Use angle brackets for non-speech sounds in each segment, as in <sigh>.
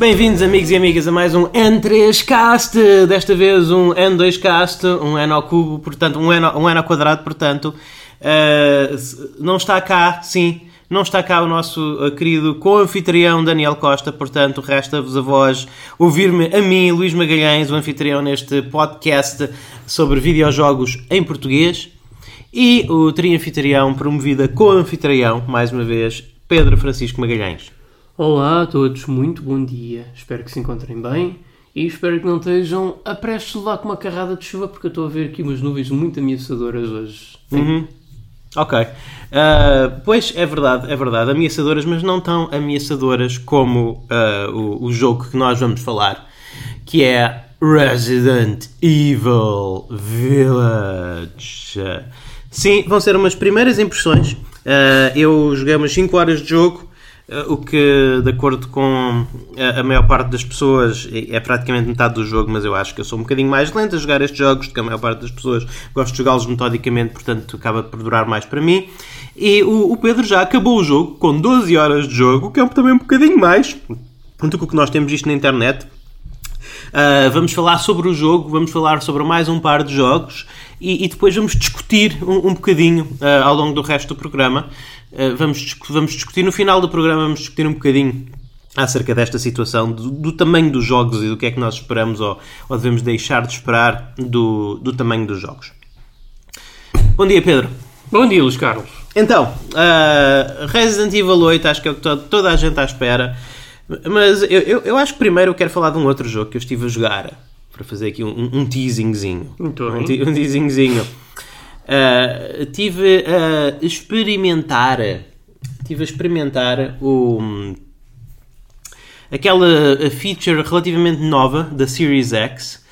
Bem-vindos, amigos e amigas, a mais um N3Cast. Desta vez um N2Cast, um N ao cubo, portanto, um N, um N ao quadrado, portanto. uh, não está cá, sim, não está cá o nosso uh, querido co-anfitrião Daniel Costa, portanto, resta-vos a vós ouvir-me a mim, Luís Magalhães, o anfitrião neste podcast sobre videojogos em português. E o tri-anfitrião, promovido a co-anfitrião, mais uma vez, Pedro Francisco Magalhães. Olá a todos, muito bom dia. Espero que se encontrem bem e espero que não estejam a prestes levar com uma carrada de chuva porque eu estou a ver aqui umas nuvens muito ameaçadoras hoje. Uhum. Ok. Ah, pois é verdade, é verdade. Ameaçadoras, mas não tão ameaçadoras como ah, o, o jogo que nós vamos falar, que é Resident Evil Village. Sim, vão ser umas primeiras impressões. Ah, eu joguei umas 5 horas de jogo. Uh, o que, de acordo com a, a maior parte das pessoas, é praticamente metade do jogo, mas eu acho que eu sou um bocadinho mais lento a jogar estes jogos do que a maior parte das pessoas. Gosto de jogá-los metodicamente, portanto acaba por durar mais para mim. E o, o Pedro já acabou o jogo com 12 horas de jogo, que é também um bocadinho mais do que o que nós temos visto na internet. Uh, vamos falar sobre o jogo, vamos falar sobre mais um par de jogos e, e depois vamos discutir um, um bocadinho uh, ao longo do resto do programa. Uh, vamos, vamos discutir no final do programa, vamos discutir um bocadinho acerca desta situação, do, do tamanho dos jogos e do que é que nós esperamos ou, ou devemos deixar de esperar do, do tamanho dos jogos. Bom dia, Pedro. Bom dia, Luís Carlos. Então, uh, Resident Evil 8, acho que é o que to- toda a gente à espera. Mas eu, eu, eu acho que primeiro eu quero falar de um outro jogo que eu estive a jogar. Para fazer aqui um, um teasingzinho. Muito um, te- um teasingzinho. Uh, tive a experimentar. Tive a experimentar o. Aquela feature relativamente nova da Series X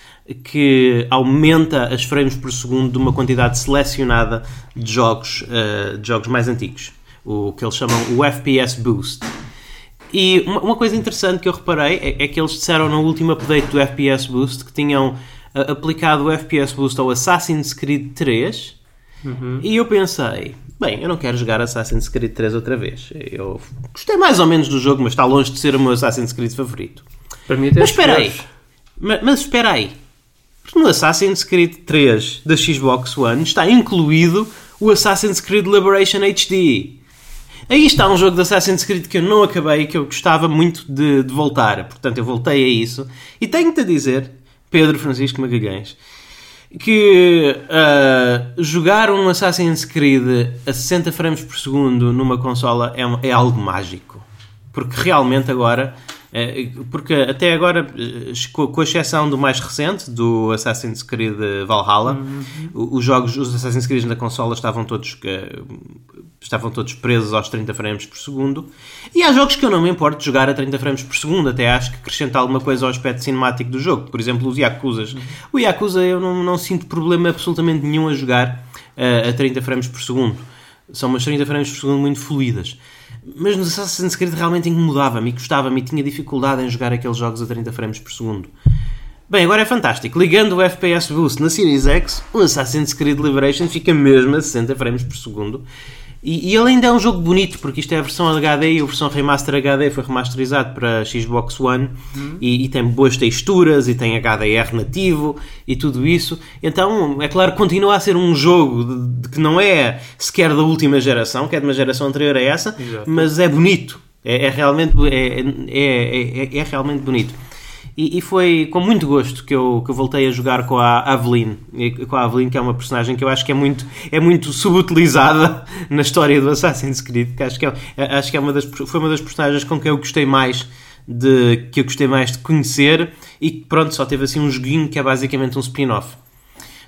que aumenta as frames por segundo de uma quantidade selecionada de jogos, uh, de jogos mais antigos. O que eles chamam o FPS Boost. E uma, uma coisa interessante que eu reparei é, é que eles disseram no último update do FPS Boost que tinham uh, aplicado o FPS Boost ao Assassin's Creed 3 e eu pensei, bem, eu não quero jogar Assassin's Creed 3 outra vez. Eu gostei mais ou menos do jogo, mas está longe de ser o meu Assassin's Creed favorito. Mas espera aí, esperas. Ma- mas espera aí, porque no Assassin's Creed 3 da Xbox One está incluído o Assassin's Creed Liberation HD. Aí está um jogo de Assassin's Creed que eu não acabei e que eu gostava muito de, de voltar. Portanto, eu voltei a isso. E tenho-te a dizer, Pedro Francisco Magalhães, que ah, jogar um Assassin's Creed a 60 frames por segundo numa consola é, um- é algo mágico. Porque realmente agora, porque até agora, eh, com com exceção do mais recente, do Assassin's Creed Valhalla, o- os jogos, os Assassin's Creed na consola estavam todos, eh, estavam todos presos aos 30 frames por segundo. E há jogos que eu não me importo de jogar a 30 frames por segundo, até acho que acrescenta alguma coisa ao aspecto cinemático do jogo. Por exemplo, os Yakuzas. O Yakuza eu não, não sinto problema absolutamente nenhum a jogar eh, a 30 frames por segundo. São umas 30 frames por segundo muito fluídas. Mas no Assassin's Creed realmente incomodava-me e gostava-me e tinha dificuldade em jogar aqueles jogos a 30 frames por segundo. Bem, agora é fantástico. Ligando o FPS Boost na Series X, o Assassin's Creed Liberation fica mesmo a 60 frames por segundo. E, e ele ainda é um jogo bonito, porque isto é a versão HD e a versão Remaster HD foi remasterizado para Xbox One e, e tem boas texturas e tem HDR nativo e tudo isso. Então, é claro, continua a ser um jogo de, de que não é sequer da última geração, que é de uma geração anterior a essa, Exato. mas é bonito. É, é realmente, é, é, é, é realmente bonito. E, e foi com muito gosto que eu, que eu voltei a jogar com a Aveline, com a Aveline, que é uma personagem que eu acho que é muito, é muito subutilizada <laughs> na história do Assassin's Creed, que acho que, é, acho que é uma das, foi uma das personagens com quem eu gostei mais de, que eu gostei mais de conhecer e que pronto, só teve assim um joguinho que é basicamente um spin-off.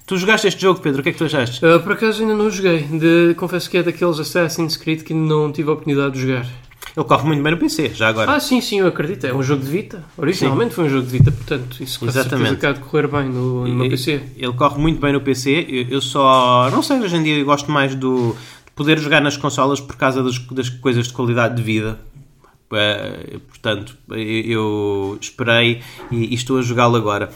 Tu jogaste este jogo, Pedro, o que é que tu achaste? Ah, por acaso ainda não joguei. De- confesso que é daqueles Assassin's Creed que não tive a oportunidade de jogar. Ele corre muito bem no PC, já agora. Ah, sim, sim, eu acredito. É um jogo de Vita. Originalmente foi um jogo de Vita, portanto, isso com Exatamente. certeza de correr bem no, no meu PC. Ele corre muito bem no PC. Eu, eu só. Não sei, hoje em dia eu gosto mais do, de poder jogar nas consolas por causa das, das coisas de qualidade de vida. Eh, portanto, eu, esperei e, e estou a jogá-lo agora.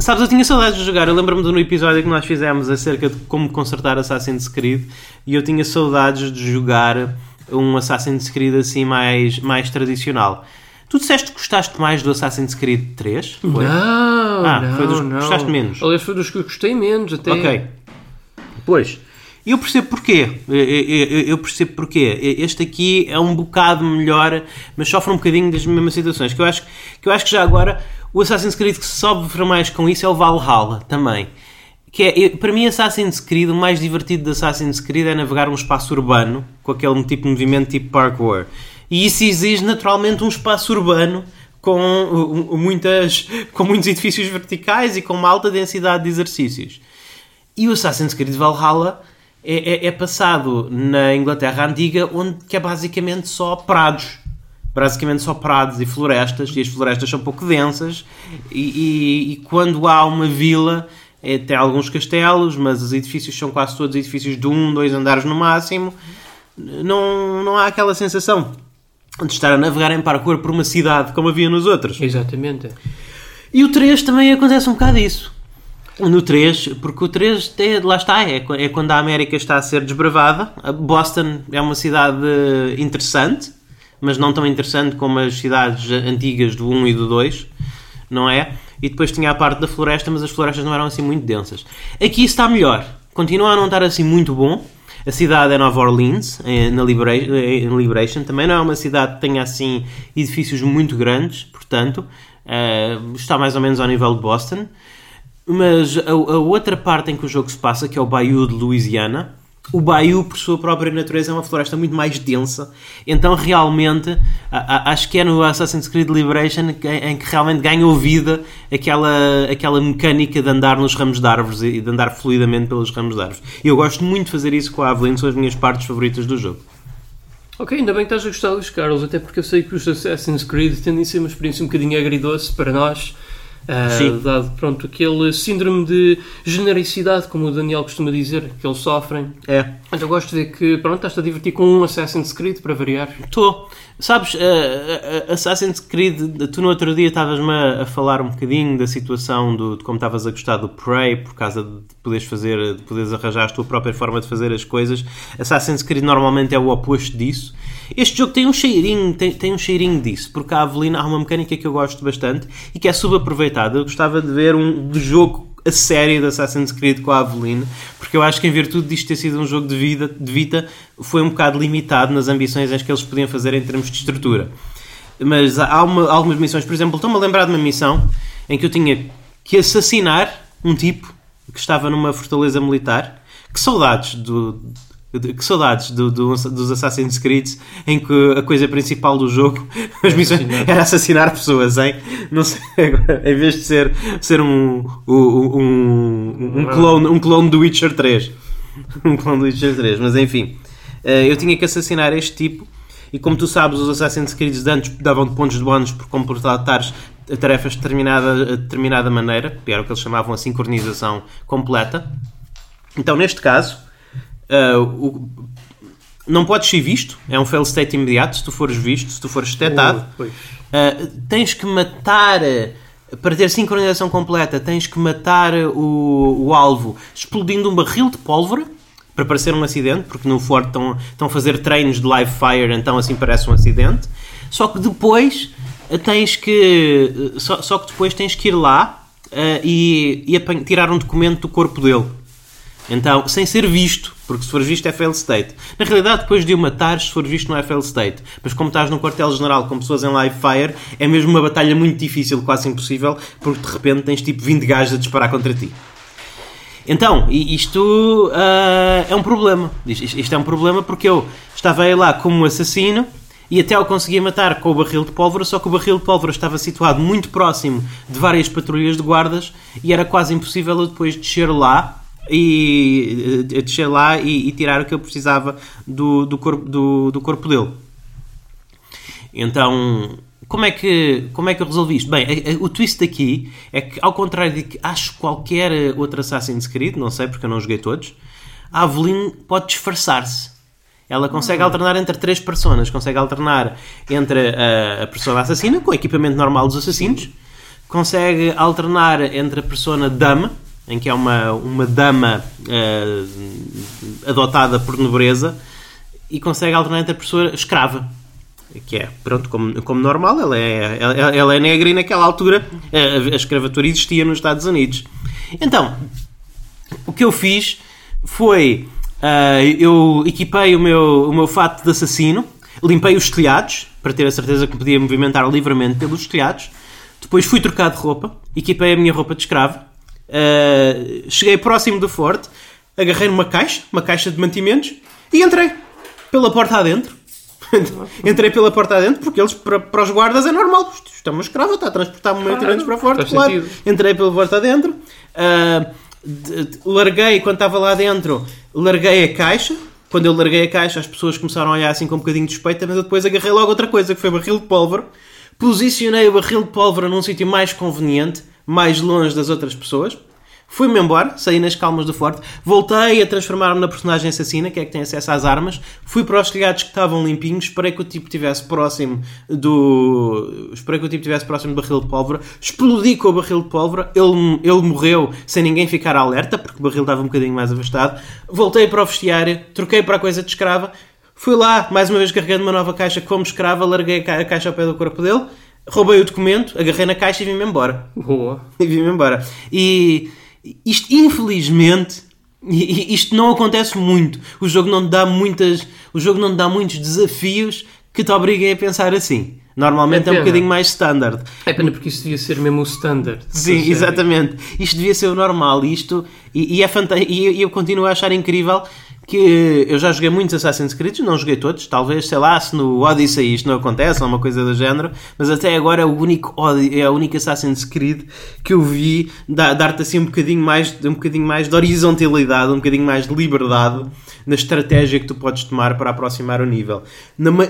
Sabes, eu tinha saudades de jogar. Eu lembro-me de no episódio que nós fizemos acerca de como consertar Assassin's Creed e eu tinha saudades de jogar um Assassin's Creed assim mais, mais tradicional. Tu disseste que gostaste mais do Assassin's Creed 3? Foi? Não, Ah, não, foi dos que não. gostaste menos. Aliás, foi dos que eu gostei menos até. Ok. Pois. Eu percebo porquê. Eu, eu- eu percebo porquê. Este aqui é um bocado melhor, mas sofre um bocadinho das mesmas situações. Que eu acho que, eu acho que já agora o Assassin's Creed que sofre mais com isso é o Valhalla também. Que é, para mim, Assassin's Creed, o mais divertido de Assassin's Creed é navegar um espaço urbano com aquele tipo de movimento tipo parkour. E isso exige naturalmente um espaço urbano com, uh, muitas, <laughs> com muitos edifícios verticais e com uma alta densidade de exercícios. E o Assassin's Creed Valhalla é, é- é passado na Inglaterra Antiga, onde que é basicamente só prados. Basicamente só prados e florestas, e as florestas são pouco densas, e, e- e quando há uma vila, é, tem alguns castelos, mas os edifícios são quase todos edifícios de um, dois andares no máximo, não, não há aquela sensação de estar a navegar em parkour por uma cidade como havia nos outros. Exatamente. E o 3 também acontece um bocado isso. No 3, porque o 3, tem- lá está, é, é quando a América está a ser desbravada. Boston é uma cidade interessante, mas não tão interessante como as cidades antigas do 1 e do 2, não é? E depois tinha a parte da floresta, mas as florestas não eram assim muito densas. Aqui está melhor. Continua a não estar assim muito bom. A cidade é Nova Orleans, eh, na Libera- eh, Liberation. Também não é uma cidade que tenha assim edifícios muito grandes, portanto, eh, está mais ou menos ao nível de Boston. Mas a, a outra parte em que o jogo se passa, que é o Bayou de Louisiana, o Bayou, por sua própria natureza, é uma floresta muito mais densa. Então, realmente, a- a- acho que é no Assassin's Creed Liberation que- em que realmente ganhou vida aquela, aquela mecânica de andar nos ramos de árvores e de andar fluidamente pelos ramos de árvores. Eu gosto muito de fazer isso com a Aveline, são as minhas partes favoritas do jogo. Ok, ainda bem que estás a gostar dos Carlos, até porque eu sei que os Assassin's Creed tendem a ser uma experiência um bocadinho agridoce para nós. Sim. dado pronto aquele síndrome de genericidade, como o Daniel costuma dizer, que eles sofrem. É. Mas eu gosto de que pronto, estás-te a divertir com um Assassin's Creed para variar. Estou. Sabes, uh, uh, Assassin's Creed, tu no outro dia estavas-me a, a falar um bocadinho da situação do, de como estavas a gostar do Prey por causa de poderes fazer, de poderes arranjar a tua própria forma de fazer as coisas. Assassin's Creed normalmente é o oposto disso. Este jogo tem um cheirinho, tem, tem um cheirinho disso, porque a Avelina há uma mecânica que eu gosto bastante e que é subaproveitada. Eu gostava de ver um de jogo a série de Assassin's Creed com a Aveline, porque eu acho que em virtude disto ter sido um jogo de, vida, de Vita, foi um bocado limitado nas ambições que eles podiam fazer em termos de estrutura. Mas há uma- algumas missões, por exemplo, estou-me a lembrar de uma missão em que eu tinha que assassinar um tipo que estava numa fortaleza militar. Que saudades do. Que saudades do, do- dos Assassin's Creed em que a coisa principal do jogo <laughs> as missões, era assassinar pessoas, hein? Não sei, <laughs> agora, em vez de ser, ser um, um, um, um, clone, um clone do Witcher 3. <laughs> Um clone do Witcher 3, mas enfim. Eh, Eu tinha que assassinar este tipo e como tu sabes, os Assassin's Creed antes davam-te pontos de bónus por completares tarefas de determinada, de determinada maneira, que era o que eles chamavam a sincronização completa. Então, neste caso, eh, o- não podes ser visto, é um fail state imediato se tu fores visto, se tu fores detectado. Oh. Uh, tens que matar uh, para ter sincronização completa tens que matar uh, o, o alvo explodindo um barril de pólvora para parecer um acidente porque no Ford estão, estão a fazer treinos de live fire então assim parece um acidente só que depois uh, tens que uh, só, só que depois tens que ir lá uh, e, e tirar um documento do corpo dele então, sem ser visto, porque se for visto é fail state. Na realidade, depois de o matar, se for visto não é fail state. Mas como estás num quartel-general com pessoas em live fire, é mesmo uma batalha muito difícil, quase impossível, porque de repente tens tipo 20 gajos a disparar contra ti. Então, isto ah, é um problema. Isto, é um problema porque eu estava aí lá como assassino e até eu conseguia matar com o barril de pólvora, só que o barril de pólvora estava situado muito próximo de várias patrulhas de guardas e era quase impossível eu depois descer lá e eh, descer lá e, e tirar o que eu precisava do, do, corpo, do, do corpo dele. Então, como é que, como é que eu resolvi isto? Bem, a- a- o twist aqui é que, ao contrário de que acho qualquer eh, outro Assassin's Creed, não sei porque eu não joguei todos, a Aveline pode disfarçar-se. Ela consegue alternar entre três personas. Consegue alternar entre a, a persona assassina, com o equipamento normal dos assassinos. Consegue alternar entre a persona dama, em que é uma, uma dama eh, adotada por nobreza. E consegue alternar entre a pessoa escrava. que é, pronto, como, como normal, ela é, ela, ela é negra e naquela altura a, a escravatura existia nos Estados Unidos. Então, o que eu fiz foi, uh, eu equipei o meu, o meu fato de assassino, limpei os telhados, para ter a certeza que podia movimentar livremente pelos telhados, depois fui trocar de roupa, equipei a minha roupa de escravo, uh, cheguei próximo do forte, agarrei numa caixa, uma caixa de mantimentos, e entrei pela porta adentro <laughs> Entrei pela porta adentro, porque eles, para, para os guardas, é normal. Isto é uma escrava, está a transportar mantimentos para fora, claro. Sentido. Entrei pela porta adentro, uh, de, de, larguei, quando estava lá dentro, larguei a caixa. Quando eu larguei a caixa, as pessoas começaram a olhar assim com um bocadinho de suspeita, mas eu depois agarrei logo outra coisa, que foi barril de pólvora. Posicionei o barril de pólvora num sítio mais conveniente, mais longe das outras pessoas. Fui-me embora, saí nas calmas do forte, voltei a transformar-me na personagem assassina, que é que tem acesso às armas, fui para os telhados que estavam limpinhos, esperei que o tipo estivesse próximo do. Esperei que o tipo estivesse próximo do barril de pólvora, explodi com o barril de pólvora, ele, ele morreu sem ninguém ficar alerta, porque o barril estava um bocadinho mais afastado, voltei para o vestiário, troquei para a coisa de escrava, fui lá, mais uma vez carregando uma nova caixa como escrava, larguei a caixa ao pé do corpo dele, roubei o documento, agarrei na caixa e vim-me embora. Boa. <laughs> E vim-me embora. E isto, infelizmente, isto não acontece muito. O jogo não te dá muitas, o jogo não dá muitos desafios que te obriguem a pensar assim. Normalmente é, é um bocadinho mais standard. É pena porque isso devia ser mesmo o standard. Sim, exatamente. Isto devia ser o normal. Isto, e, e é fantástico. E eu continuo a achar incrível que eu já joguei muitos Assassin's Creed, não joguei todos, talvez, sei lá, se no Odyssey isto não acontece, ou uma coisa do género, mas até agora é o único, é a única Assassin's Creed que eu vi dar-te assim um bocadinho, mais, um bocadinho mais de horizontalidade, um bocadinho mais de liberdade na estratégia que tu podes tomar para aproximar o nível.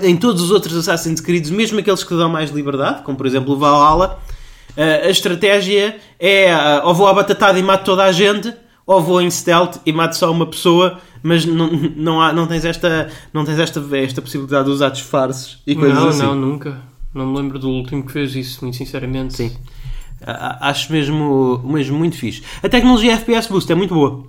em todos os outros Assassin's Creed, mesmo aqueles que dão mais liberdade, como por exemplo o Valhalla, a estratégia é ou vou à batatada e mato toda a gente, ou vou em stealth e mato só uma pessoa mas não, não, há, não tens, esta, não tens esta, esta possibilidade de usar disfarces e coisas não, assim. Não, nunca. Não me lembro do último que fez isso, muito sinceramente. Sim. Acho mesmo, mesmo muito fixe. A tecnologia FPS Boost é muito boa.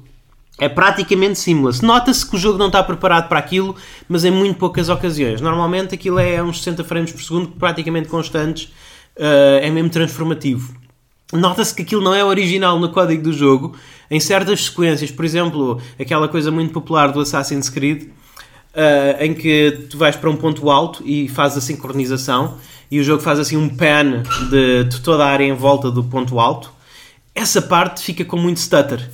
É praticamente seamless. Nota-se que o jogo não está preparado para aquilo, mas em muito poucas ocasiões. Normalmente aquilo é uns 60 frames por segundo, praticamente constantes. Uh, é mesmo transformativo. Nota-se que aquilo não é original no código do jogo. Em certas sequências, por exemplo, aquela coisa muito popular do Assassin's Creed, uh, em que tu vais para um ponto alto e fazes a sincronização e o jogo faz assim um pan de, de toda a área em volta do ponto alto. Essa parte fica com muito stutter.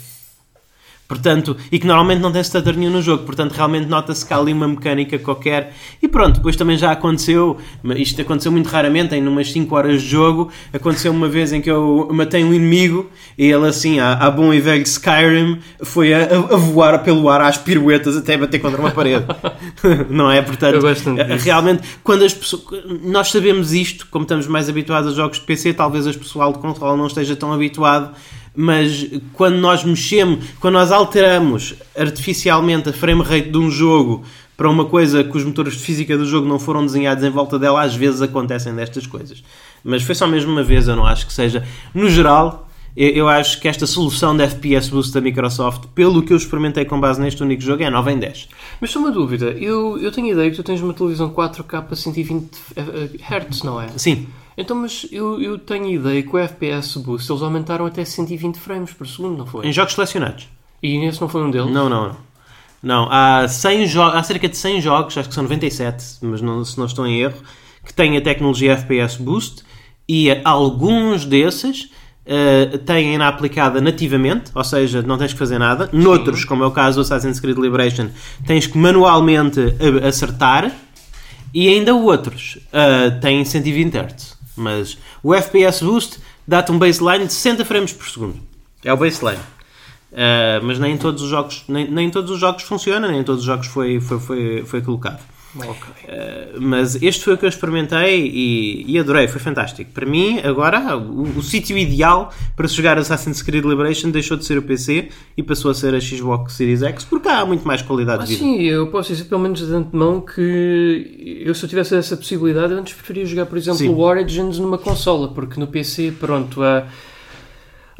Portanto, e que normalmente não tem stutter nenhum no jogo, portanto realmente nota-se que há ali uma mecânica qualquer. E pronto, depois também já aconteceu, isto aconteceu muito raramente, em umas 5 horas de jogo, aconteceu uma vez em que eu matei um inimigo e ele assim, a, bom e velho Skyrim, foi a, a, voar pelo ar às piruetas até bater contra uma parede. <laughs> não é? Portanto, realmente, quando as pessoas. Nós sabemos isto, como estamos mais habituados a jogos de PC, talvez o pessoal de controle não esteja tão habituado mas quando nós mexemos, quando nós alteramos artificialmente a frame rate de um jogo para uma coisa que os motores de física do jogo não foram desenhados em volta dela, às vezes acontecem destas coisas. Mas foi só mesmo uma vez, eu não acho que seja. No geral, eu acho que esta solução de FPS Boost da Microsoft, pelo que eu experimentei com base neste único jogo, é 9 em 10. Mas só uma dúvida, eu, eu tenho a ideia que tu tens uma televisão 4K a 120 Hz, não é? Sim. Então, mas eu, eu tenho ideia que o FPS Boost eles aumentaram até 120 frames por segundo, não foi? Em jogos selecionados. E esse não foi um deles? Não, não, não. Não, há, 100 há cerca de 100 jogos, acho que são 97, mas não, se não estou em erro, que têm a tecnologia FPS Boost e alguns desses uh, têm-na aplicada nativamente, ou seja, não tens que fazer nada. Noutros, como é o caso do Assassin's Creed Liberation, tens que manualmente acertar. E ainda outros uh, têm 120 Hz. Mas o FPS Boost dá-te um baseline de 60 frames por segundo. É o baseline. Uh, mas nem todos os jogos nem, nem todos os jogos funcionam, nem todos os jogos foi, foi, foi, foi colocado. Okay. Uh, mas este foi o que eu experimentei e, e adorei, foi fantástico. Para mim, agora, o, o sítio ideal para se jogar Assassin's Creed Liberation deixou de ser o PC e passou a ser a Xbox Series X, porque há muito mais qualidade ah, de vida. Sim, eu posso dizer pelo menos de antemão que eu, se eu tivesse essa possibilidade, antes preferia jogar, por exemplo, o Origins numa consola, porque no PC, pronto, a.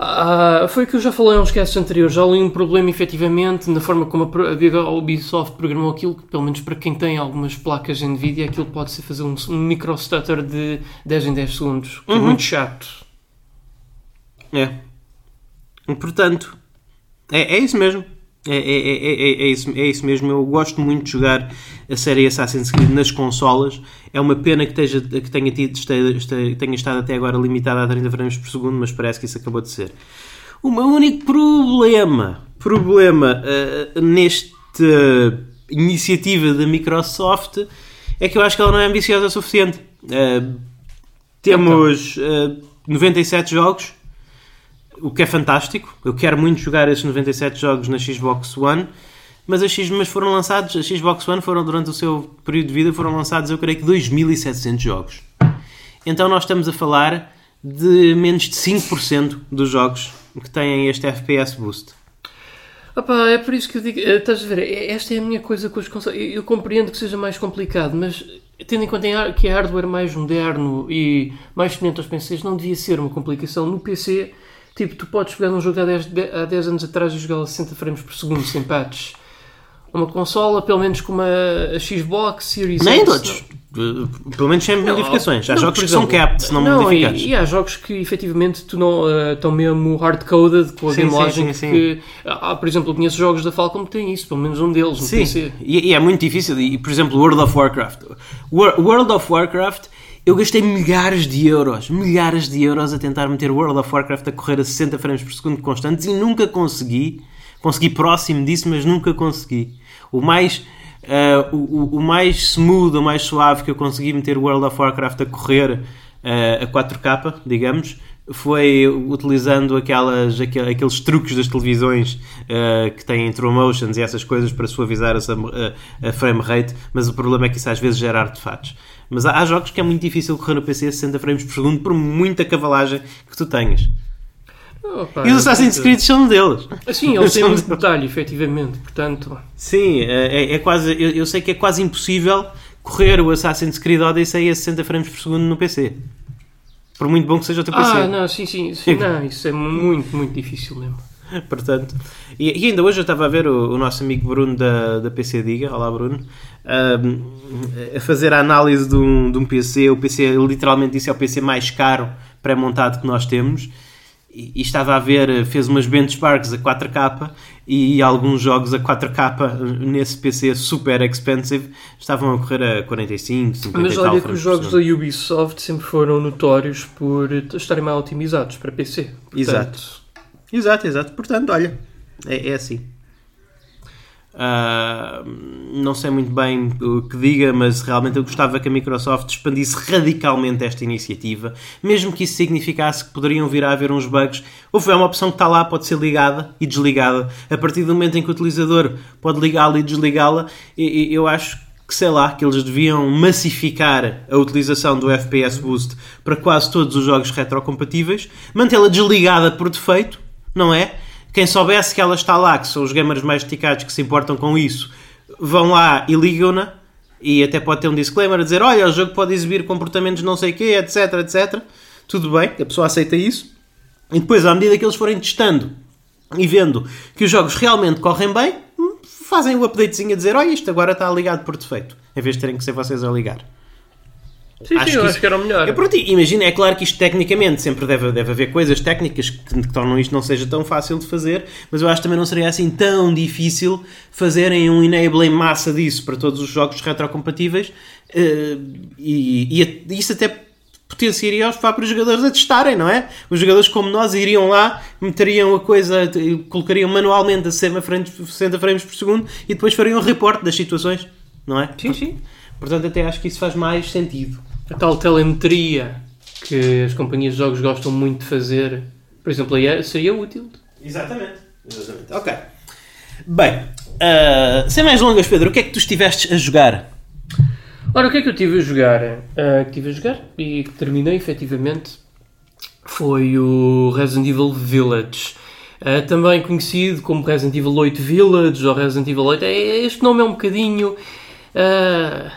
Ah, foi o que eu já falei uns casos anteriores. Já li um problema, efetivamente, na forma como a Ubisoft programou aquilo, que, pelo menos para quem tem algumas placas de Nvidia, aquilo pode ser fazer um, um micro stutter de 10 em 10 segundos, que é Uhum. muito chato. É. Portanto, é, é isso mesmo. É, é, é, é, é, isso, é isso mesmo. Eu gosto muito de jogar a série Assassin's Creed nas consolas. É uma pena que, esteja, que tenha, tido, este- este- tenha estado até agora limitada a 30 frames por segundo, mas parece que isso acabou de ser. O meu único problema, problema eh, nesta iniciativa da Microsoft é que eu acho que ela não é ambiciosa o suficiente. Eh, temos eh, 97 jogos, o que é fantástico. Eu quero muito jogar esses 97 jogos na Xbox One, mas, a X, mas foram lançados, a Xbox One foram durante o seu período de vida foram lançados, eu creio que 2700 jogos. Então nós estamos a falar de menos de 5% dos jogos que têm este FPS boost. Opa, é por isso que eu digo, eh, estás a ver, eh, esta é a minha coisa com os consoles. Eu, compreendo que seja mais complicado, mas tendo em conta que é hardware mais moderno e mais semelhante aos PCs, não devia ser uma complicação. No PC, tipo, tu podes pegar num jogo há 10, de- há 10 anos atrás e jogá-lo a 60 frames por segundo sem patches. Uma consola, pelo menos como a, a Xbox Series Nem X, todos. Uh, Pelo menos sem modificações. Há não, jogos por que são exemplo, capped, se não não, modificados. E, e há jogos que efetivamente tu não, eh, estão mesmo hard-coded com a Sim, game sim, logic sim, sim. que... Ah, por exemplo, eu conheço jogos da Falcom que têm isso, pelo menos um deles Sim, e, e é muito difícil. E, por exemplo, World of Warcraft. Wor- World of Warcraft, eu gastei milhares de euros, milhares de euros a tentar meter World of Warcraft a correr a 60 frames por segundo constantes e nunca consegui. Consegui próximo disso, mas nunca consegui. O mais, ah, o, o- mais smooth, o mais suave que eu consegui meter World of Warcraft a correr ah, a 4K, digamos, foi utilizando aquelas, aquel- aqueles truques das televisões ah, que têm true motions e essas coisas para suavizar a, a frame rate, mas o problema é que isso às vezes gera artefatos. Mas há, há jogos que é muito difícil correr no PC a 60 frames por segundo por muita cavalagem que tu tenhas. Opa, E os Assassin's portanto, Creed são um deles. Sim, eles têm muito detalhe, efetivamente. Portanto, Sim, é, é quase. Eu, eu sei que é quase impossível correr o Assassin's Creed Odyssey a 60 frames por segundo no PC. Por muito bom que seja o teu PC. ah, não, sim, sim, sim, <laughs> não, isso é muito, muito difícil mesmo. Portanto, e, e ainda hoje eu estava a ver o, o nosso amigo Bruno da, da PC Diga, olá Bruno, a fazer a análise de um, de um PC. O PC, literalmente, isso é o PC mais caro pré-montado que nós temos. E, e estava a ver, fez umas benchmarks a 4K e alguns jogos a 4K nesse PC super expensive estavam a correr a 45, 50 Mas e olha que os jogos da. Ubisoft sempre foram notórios por estarem mal otimizados para PC. Portanto, Exato. Exato, exato. Portanto, olha, é, é assim. Ah, não sei muito bem o que diga, mas realmente eu gostava que a Microsoft expandisse radicalmente esta iniciativa, mesmo que isso significasse que poderiam vir a haver uns bugs. Ou foi uma opção que está lá, pode ser ligada e desligada. A partir do momento em que o utilizador pode ligá-la e desligá-la, eu acho que sei lá, que eles deviam massificar a utilização do FPS Boost para quase todos os jogos retrocompatíveis, mantê-la desligada por defeito, não é? Quem soubesse que ela está lá, que são os gamers mais dedicados que se importam com isso, vão lá e ligam-na e até pode ter um disclaimer a dizer: olha, o jogo pode exibir comportamentos não sei o quê, etc, etc. Tudo bem, a pessoa aceita isso. E depois, à medida que eles forem testando e vendo que os jogos realmente correm bem, hum, fazem o updatezinho a dizer: olha, isto agora está ligado por defeito, em vez de terem que ser vocês a ligar. Sim, sim, eu que acho isso- que era o melhor. É pronto, imagina, é claro que isto tecnicamente sempre deve, deve haver coisas técnicas que, que tornam isto não seja tão fácil de fazer, mas eu acho que também não seria assim tão difícil fazerem um enable em massa disso para todos os jogos retrocompatíveis eh, e, e isso até potenciaria os próprios jogadores a testarem, não é? Os jogadores como nós iriam lá, meteriam a coisa, colocariam manualmente a 60 frames, 60 frames por segundo e depois fariam um reporte das situações, não é? Sim, sim. Portanto, até acho que isso faz mais sentido. A tal telemetria que as companhias de jogos gostam muito de fazer, por exemplo, aí seria útil. Exatamente. Exatamente. Ok. Bem, ah, sem mais longas, Pedro, o que é que tu estiveste a jogar? Ora, o que é que eu tive a jogar? Ah, que tive a jogar e que terminei efetivamente foi o Resident Evil Village. Ah, também conhecido como Resident Evil 8 Village ou Resident Evil 8. É, Este nome é um bocadinho. ah,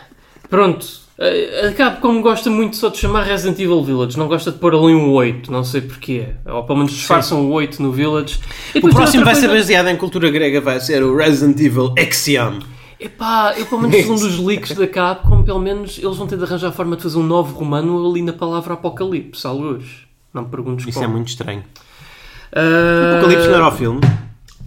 pronto, A Capcom gosta muito só de chamar Resident Evil Village, não gosta de pôr ali um 8, não sei porquê. Ou pelo menos disfarçam o 8 no Village. E O próximo vai ser coisa- baseado em cultura grega, vai ser o Resident Evil Exion. Epá, eu pelo menos segundo os <laughs> leaks da Capcom, pelo menos eles vão ter de arranjar a forma de fazer um novo romano ali na palavra Apocalipse, à luz. Não me perguntes Isso como. é muito estranho. Ah, Apocalipse não era o filme.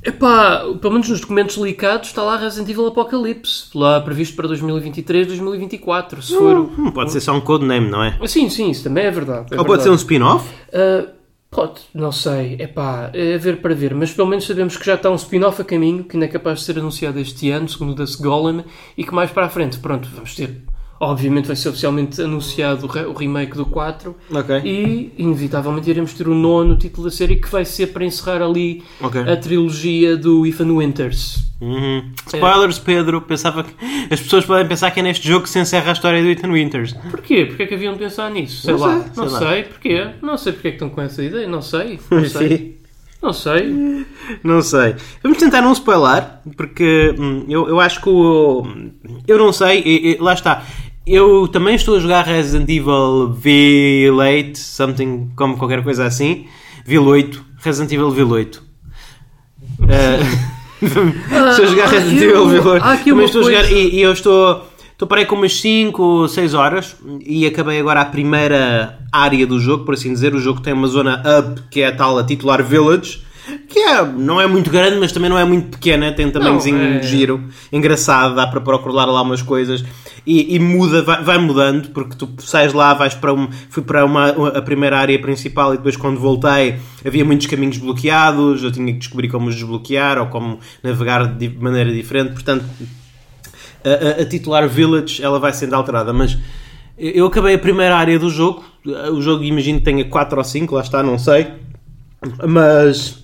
Epá, pelo menos nos documentos leakados está lá Resident Evil Apocalipse, lá previsto para 2023, 2024, se for... o- Hum, pode ser só um codename, não é? Sim, sim, isso também é verdade. é Ou pode ser um verdade. spin-off? Ah, pode, não sei, epá, é a ver para ver, mas pelo menos sabemos que já está um spin-off a caminho, que ainda é capaz de ser anunciado este ano, segundo o Dust Golem, e que mais para a frente, pronto, vamos ter... Obviamente vai ser oficialmente anunciado o, re- o remake do 4 Ok. e inevitavelmente iremos ter o nono título da série que vai ser para encerrar ali Ok. a trilogia do Ethan Winters. Uhum. Spoilers, Pedro. Pensava que... As pessoas podem pensar que é neste jogo que se encerra a história do Ethan Winters. Porquê? Porquê é que haviam de pensar nisso? Sei Não lá. sei, não sei sei. Porquê? Não sei porque é que estão com essa ideia. Não sei. <laughs> Não sei. Não sei. Não sei. Vamos tentar não spoiler, porque hum, eu, eu acho que o. Eu não sei, e- e- lá está. Eu também estou a jogar Resident Evil V8, something como qualquer coisa assim. V8, Resident Evil V8. Uh, <laughs> estou a jogar Ah, Resident Evil V8. há aqui Também estou a jogar e, e eu estou. Estou parei com umas 5 ou 6 horas e acabei agora a primeira área do jogo, por assim dizer. O jogo tem uma zona up, que é a tal a titular Village, que é, não é muito grande, mas também não é muito pequena, tem um tamanhozinho é- de giro, engraçado, dá para procurar lá umas coisas e, e muda, vai, vai mudando, porque tu sais lá, vais para um, fui para uma, a primeira área principal e depois quando voltei havia muitos caminhos bloqueados, eu tinha que descobrir como os desbloquear ou como navegar de maneira diferente, portanto a, a- a titular Village ela vai sendo alterada, mas eu acabei a primeira área do jogo. O jogo imagino que tenha 4 ou 5, lá está, não sei. Mas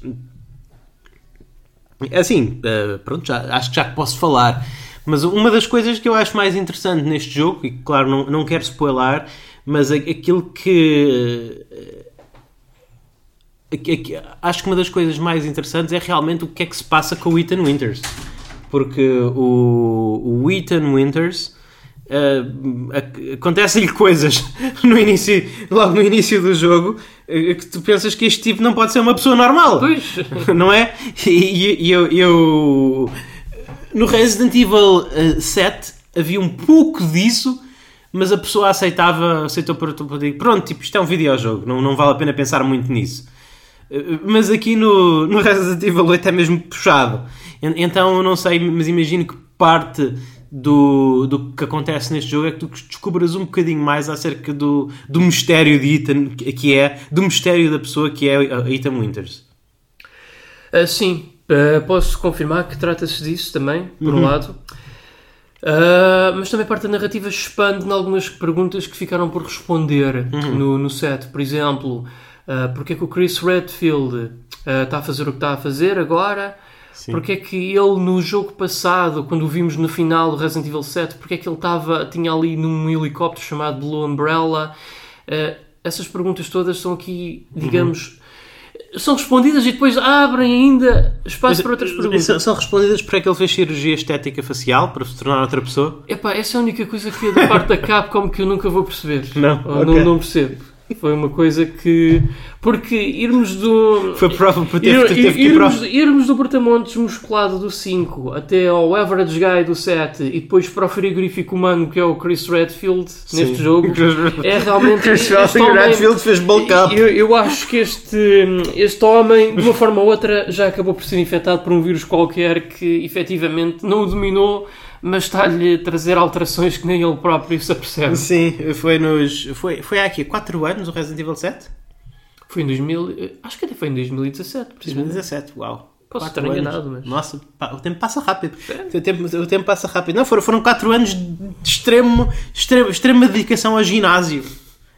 assim, eh, pronto, já, acho que já posso falar. Mas uma das coisas que eu acho mais interessante neste jogo, e claro, não, não quero spoiler, mas aquilo que aqui- aqui- acho que uma das coisas mais interessantes é realmente o que é que se passa com o Ethan Winters. Porque o, o Ethan Winters eh, ac- acontecem-lhe coisas <laughs> no início, logo no início do jogo eh, que tu pensas que este tipo não pode ser uma pessoa normal. Pois. <laughs> não é? E, e eu, eu- no Resident Evil eh, 7 havia um pouco disso, mas a pessoa aceitava, aceitou por por- por- pronto, tipo, isto é um videojogo, não, não vale a pena pensar muito nisso. Eh, Mas aqui no, no Resident Evil 8 é mesmo puxado. En- Então eu não sei, mas imagino que parte do, do que acontece neste jogo é que tu descubras um bocadinho mais acerca do, do mistério de Ethan, que é, do mistério da pessoa que é a Ethan Winters. Ah, sim, ah, posso confirmar que trata-se disso também, por Uhum. um lado. Ah, mas também parte da narrativa expande em algumas perguntas que ficaram por responder Uhum. no, no set. Por exemplo, ah, porque é que o Chris Redfield está a fazer o que está a fazer agora? Porque é que ele no jogo passado, quando o vimos no final do Resident Evil 7, porque é que ele estava, tinha ali num helicóptero chamado Blue Umbrella? Ah, essas perguntas todas são aqui, digamos, são respondidas e depois abrem ainda espaço para outras perguntas. São, são respondidas porque é que ele fez cirurgia estética facial para se tornar outra pessoa? Epá, essa é a única coisa que é da parte da Capcom que eu nunca vou perceber. <laughs> Não? Ou Ok. não, não percebo. Foi uma coisa que. Porque irmos do. Foi prova por ter, Ir- teve que ir irmos, para... irmos do Portamontes musculado do 5 até ao Average Guy do 7 e depois para o frigorífico humano que é o Chris Redfield neste <laughs> jogo é realmente. Chris este homem- Redfield fez bulk up. eu, eu acho que este, este homem, de uma forma ou outra, já acabou por ser infectado por um vírus qualquer que efetivamente não o dominou, mas está-lhe a trazer alterações que nem ele próprio se apercebe. Sim, foi nos. Foi, foi há aqui 4 anos o Resident Evil 7? Foi em 2000, acho que até foi em 2017, precisamente. 2017, uau. Posso Quatro estar enganado, mas- Nossa, pá, o tempo passa rápido. O tempo, o tempo passa rápido. Não, foram, foram 4 anos de extremo, extremo, extrema dedicação ao ginásio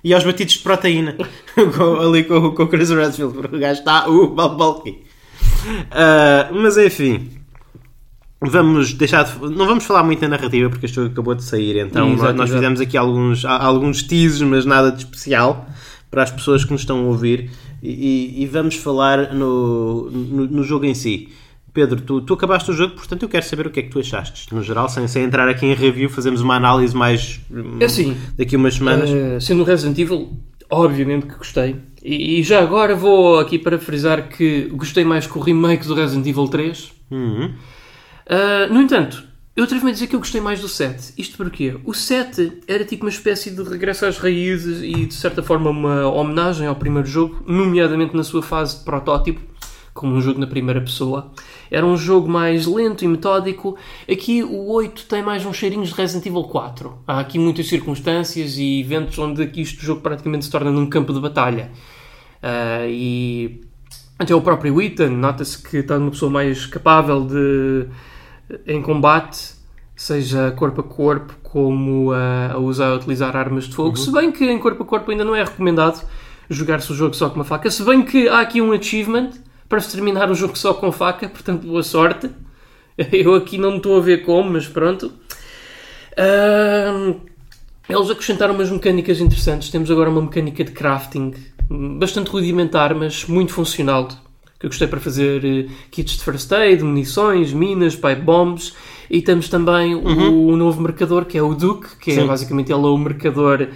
e aos batidos de proteína. <laughs> Com- ali com, com o Chris Redfield, porque o gajo está uh, bulky. Ah, mas enfim. Vamos deixar de, não vamos falar muito da narrativa porque este jogo acabou de sair, então Exato, nós, nós exato. fizemos aqui alguns, alguns teases, mas nada de especial para as pessoas que nos estão a ouvir e, e- vamos falar no, no, no jogo em si. Pedro, tu, tu acabaste o jogo, portanto eu quero saber o que é que tu achaste. No geral, sem, sem entrar aqui em review, fazemos uma análise mais hum, É assim, daqui a umas semanas. Eh, sendo o Resident Evil, obviamente que gostei. E, e já agora vou aqui para frisar que gostei mais que o remake do Resident Evil 3. Uhum. Uh, no entanto, eu atrevo-me a dizer que eu gostei mais do 7. Isto porquê? O 7 era tipo uma espécie de regresso às raízes e de certa forma uma homenagem ao primeiro jogo, nomeadamente na sua fase de protótipo, como um jogo na primeira pessoa. Era um jogo mais lento e metódico. Aqui o 8 tem mais uns cheirinhos de Resident Evil 4. Há aqui muitas circunstâncias e eventos onde este jogo praticamente se torna num campo de batalha. Uh, e até o próprio Ethan nota-se que está uma pessoa mais capável de em combate, seja corpo a corpo, como a, a usar a utilizar armas de fogo. Se bem que em corpo a corpo ainda não é recomendado jogar-se o jogo só com uma faca. Se bem que há aqui um achievement para se terminar o jogo só com faca, portanto, boa sorte. <laughs> Eu aqui não me estou a ver como, mas pronto. Ahm, eles acrescentaram umas mecânicas interessantes. Temos agora uma mecânica de crafting bastante rudimentar, mas muito funcional. Eu gostei para fazer eh, kits de first aid, munições, minas, pipe bombs. E temos também o, o novo marcador que é o Duke, que é Sim. basicamente ele é o marcador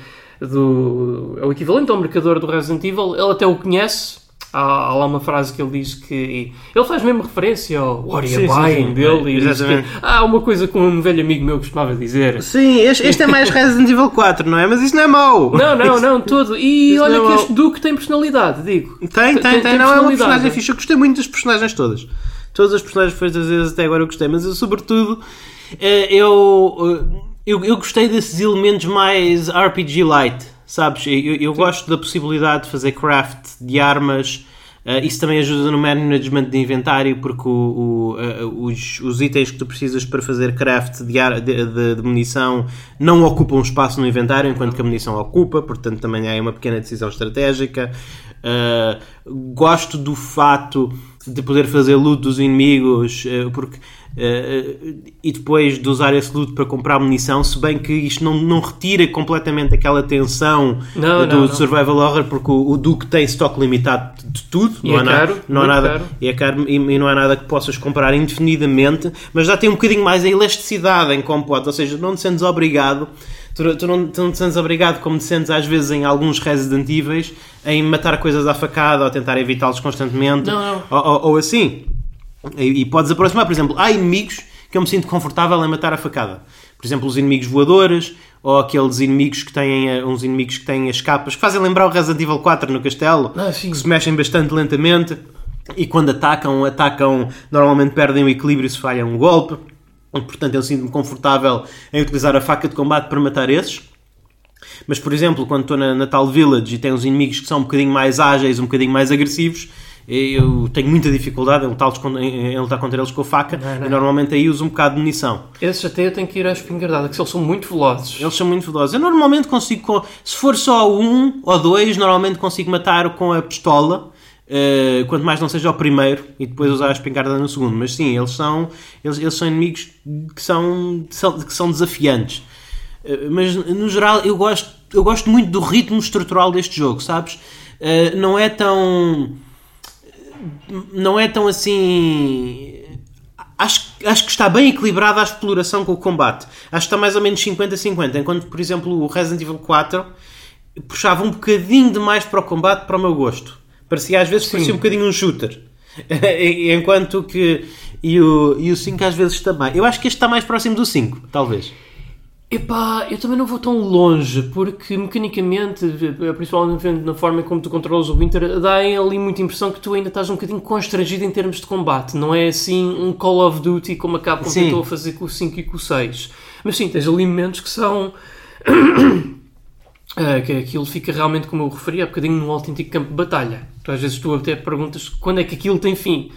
do. é o equivalente ao marcador do Resident Evil. Ele até o conhece. Há, há lá uma frase que ele diz que. Ele faz mesmo referência ao What are you buying dele. E diz que, Exatamente. há uma coisa que um velho amigo meu costumava dizer. Sim, este, este é mais Resident Evil 4, não é? Mas isso não é mau. Não, não, não, todo. E Isso olha é que este Duke tem personalidade, digo. Tem, tem, tem. Tem- tem não, é uma personagem fixe. Eu gostei muito das personagens todas. Todas as personagens que feitas vezes até agora eu gostei, mas eu, sobretudo, eh, eu, eh, eu, eu gostei desses elementos mais RPG light, sabes? Eu, eu gosto da possibilidade de fazer craft de armas. eh, isso também ajuda no management de inventário, porque o- o, eh, os, os itens que tu precisas para fazer craft de, ar- de- de- de munição não ocupam espaço no inventário, enquanto que a munição ocupa, portanto também há aí uma pequena decisão estratégica. Uh, gosto do fato de poder fazer loot dos inimigos uh, porque, uh, e depois de usar esse loot para comprar munição, se bem que isto não, não retira completamente aquela tensão Não, uh, do não, não. Survival Horror, porque o, o Duke tem estoque limitado de tudo, E não, é há nada, caro, não há nada, caro. e é caro e, e não há nada que possas comprar indefinidamente, mas já tem um bocadinho mais a elasticidade em compote, ou seja, não te sentes obrigado, tu, tu não, tu não te sentes obrigado como te sentes às vezes em alguns Resident Evil em matar coisas à facada ou tentar evitá-los constantemente. Ou, ou- ou assim. E, e podes aproximar, por exemplo, há inimigos que eu me sinto confortável em matar à facada. Por exemplo, os inimigos voadores, ou aqueles inimigos que têm eh, uns inimigos que têm as capas, que fazem lembrar o Resident Evil 4 no castelo, Ah, que se mexem bastante lentamente e quando atacam, atacam, normalmente perdem o equilíbrio se falham um golpe. Portanto, eu sinto-me confortável em utilizar a faca de combate para matar esses. Mas, por exemplo, quando estou na, na tal village e tem uns inimigos que são um bocadinho mais ágeis, um bocadinho mais agressivos, eu tenho muita dificuldade em lutar, em, em lutar contra eles com a faca Não, não. e normalmente aí uso um bocado de munição. Esses até eu tenho que ir à espingardada, que eles são muito velozes. Eles são muito velozes. Eu normalmente consigo, se for só um ou dois, normalmente consigo matar com a pistola. eh, quanto mais não seja o primeiro e depois usar a espingarda no segundo, mas sim, eles são, eles, eles são inimigos que são, são- que são desafiantes. Eh, mas no geral eu gosto, eu gosto muito do ritmo estrutural deste jogo, sabes? Eh, não é tão. Não é tão assim. Acho, acho que está bem equilibrada a exploração com o combate. Acho que está mais ou menos 50-50. Enquanto, por exemplo, o Resident Evil 4 puxava um bocadinho demais para o combate, para o meu gosto. Parecia, às vezes, parecia um bocadinho um shooter. <laughs> Enquanto que. E o, e o 5 às vezes também. Eu acho que este está mais próximo do 5, talvez. Epá, eu também não vou tão longe, porque mecanicamente, principalmente na forma como tu controlas o Winter, dá ali muita impressão que tu ainda estás um bocadinho constrangido em termos de combate. Não é assim um Call of Duty como a Capcom Sim. tentou fazer com o 5 e com o 6. Mas sim, tens ali momentos que são... Ah, <coughs> que aquilo fica realmente, como eu referi há bocadinho, num autêntico campo de batalha. Tu, às vezes tu até perguntas quando é que aquilo tem fim.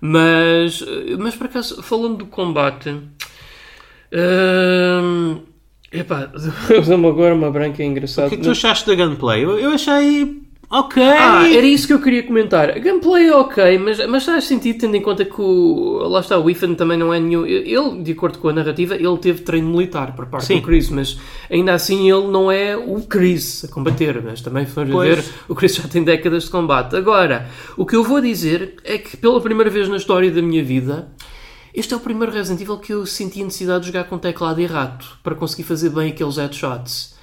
Mas, mas por acaso, falando do combate, hum, epá, <laughs> deu-me agora uma branca O engraçada. que é que tu achaste da gunplay? Eu, eu achei. Ok! Ah, era isso que eu queria comentar. A gameplay é ok, mas, mas faz sentido tendo em conta que o, lá está, o Ethan também não é nenhum. Ele, de acordo com a narrativa, ele teve treino militar por parte Sim. do Chris, mas ainda assim ele não é o Chris a combater. Mas também, Pois. ver, o Chris já tem décadas de combate. Agora, o que eu vou dizer é que pela primeira vez na história da minha vida. Este é o primeiro Resident Evil que eu senti a necessidade de jogar com teclado e rato para conseguir fazer bem aqueles headshots.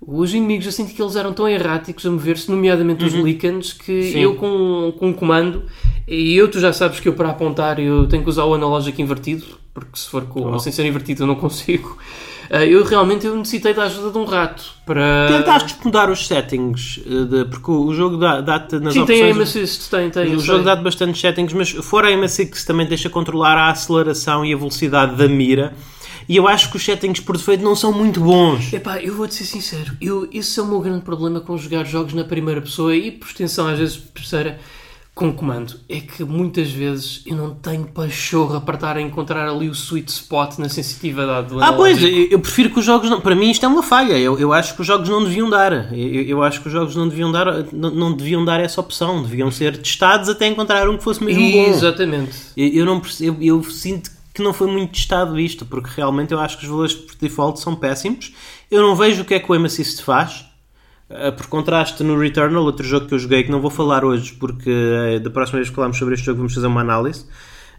Os inimigos eu senti que eles eram tão erráticos a mover-se, nomeadamente os Lycans, que Uhum. Sim. eu com, com um comando, e eu tu já sabes que eu para apontar eu tenho que usar o analógico invertido, porque se for com, Oh. sem ser invertido eu não consigo. Ah, eu realmente eu necessitei da ajuda de um rato para. Tentaste mudar os settings, eh, de- porque o jogo dá- dá-te nas Sim, tem aim opções... assist, tem, tem. O jogo dá-te bastantes settings, mas fora a aim assist também deixa controlar a aceleração e a velocidade da mira. E eu acho que os settings por defeito não são muito bons. Epá, eu vou-te ser sincero, eu, esse é o meu grande problema com jogar jogos na primeira pessoa e, por extensão, às vezes, terceira, com comando. É que muitas vezes eu não tenho pachorra para estar a encontrar ali o sweet spot na sensitividade do Ah, pois, analógico. eu eu prefiro que os jogos não. Para mim, isto é uma falha. Eu, eu acho que os jogos não deviam dar. Eu, eu acho que os jogos não deviam dar, não, não deviam dar essa opção. Deviam ser testados até encontrar um que fosse mesmo bom. Exatamente. Eu, eu não percebo, eu, sinto que não foi muito testado isto, porque realmente eu acho que os valores por default são péssimos. Eu não vejo o que é que o aim assist faz. Uh, por contraste no Returnal, outro jogo que eu joguei que não vou falar hoje, porque uh, da próxima vez que falarmos sobre este jogo vamos fazer uma análise.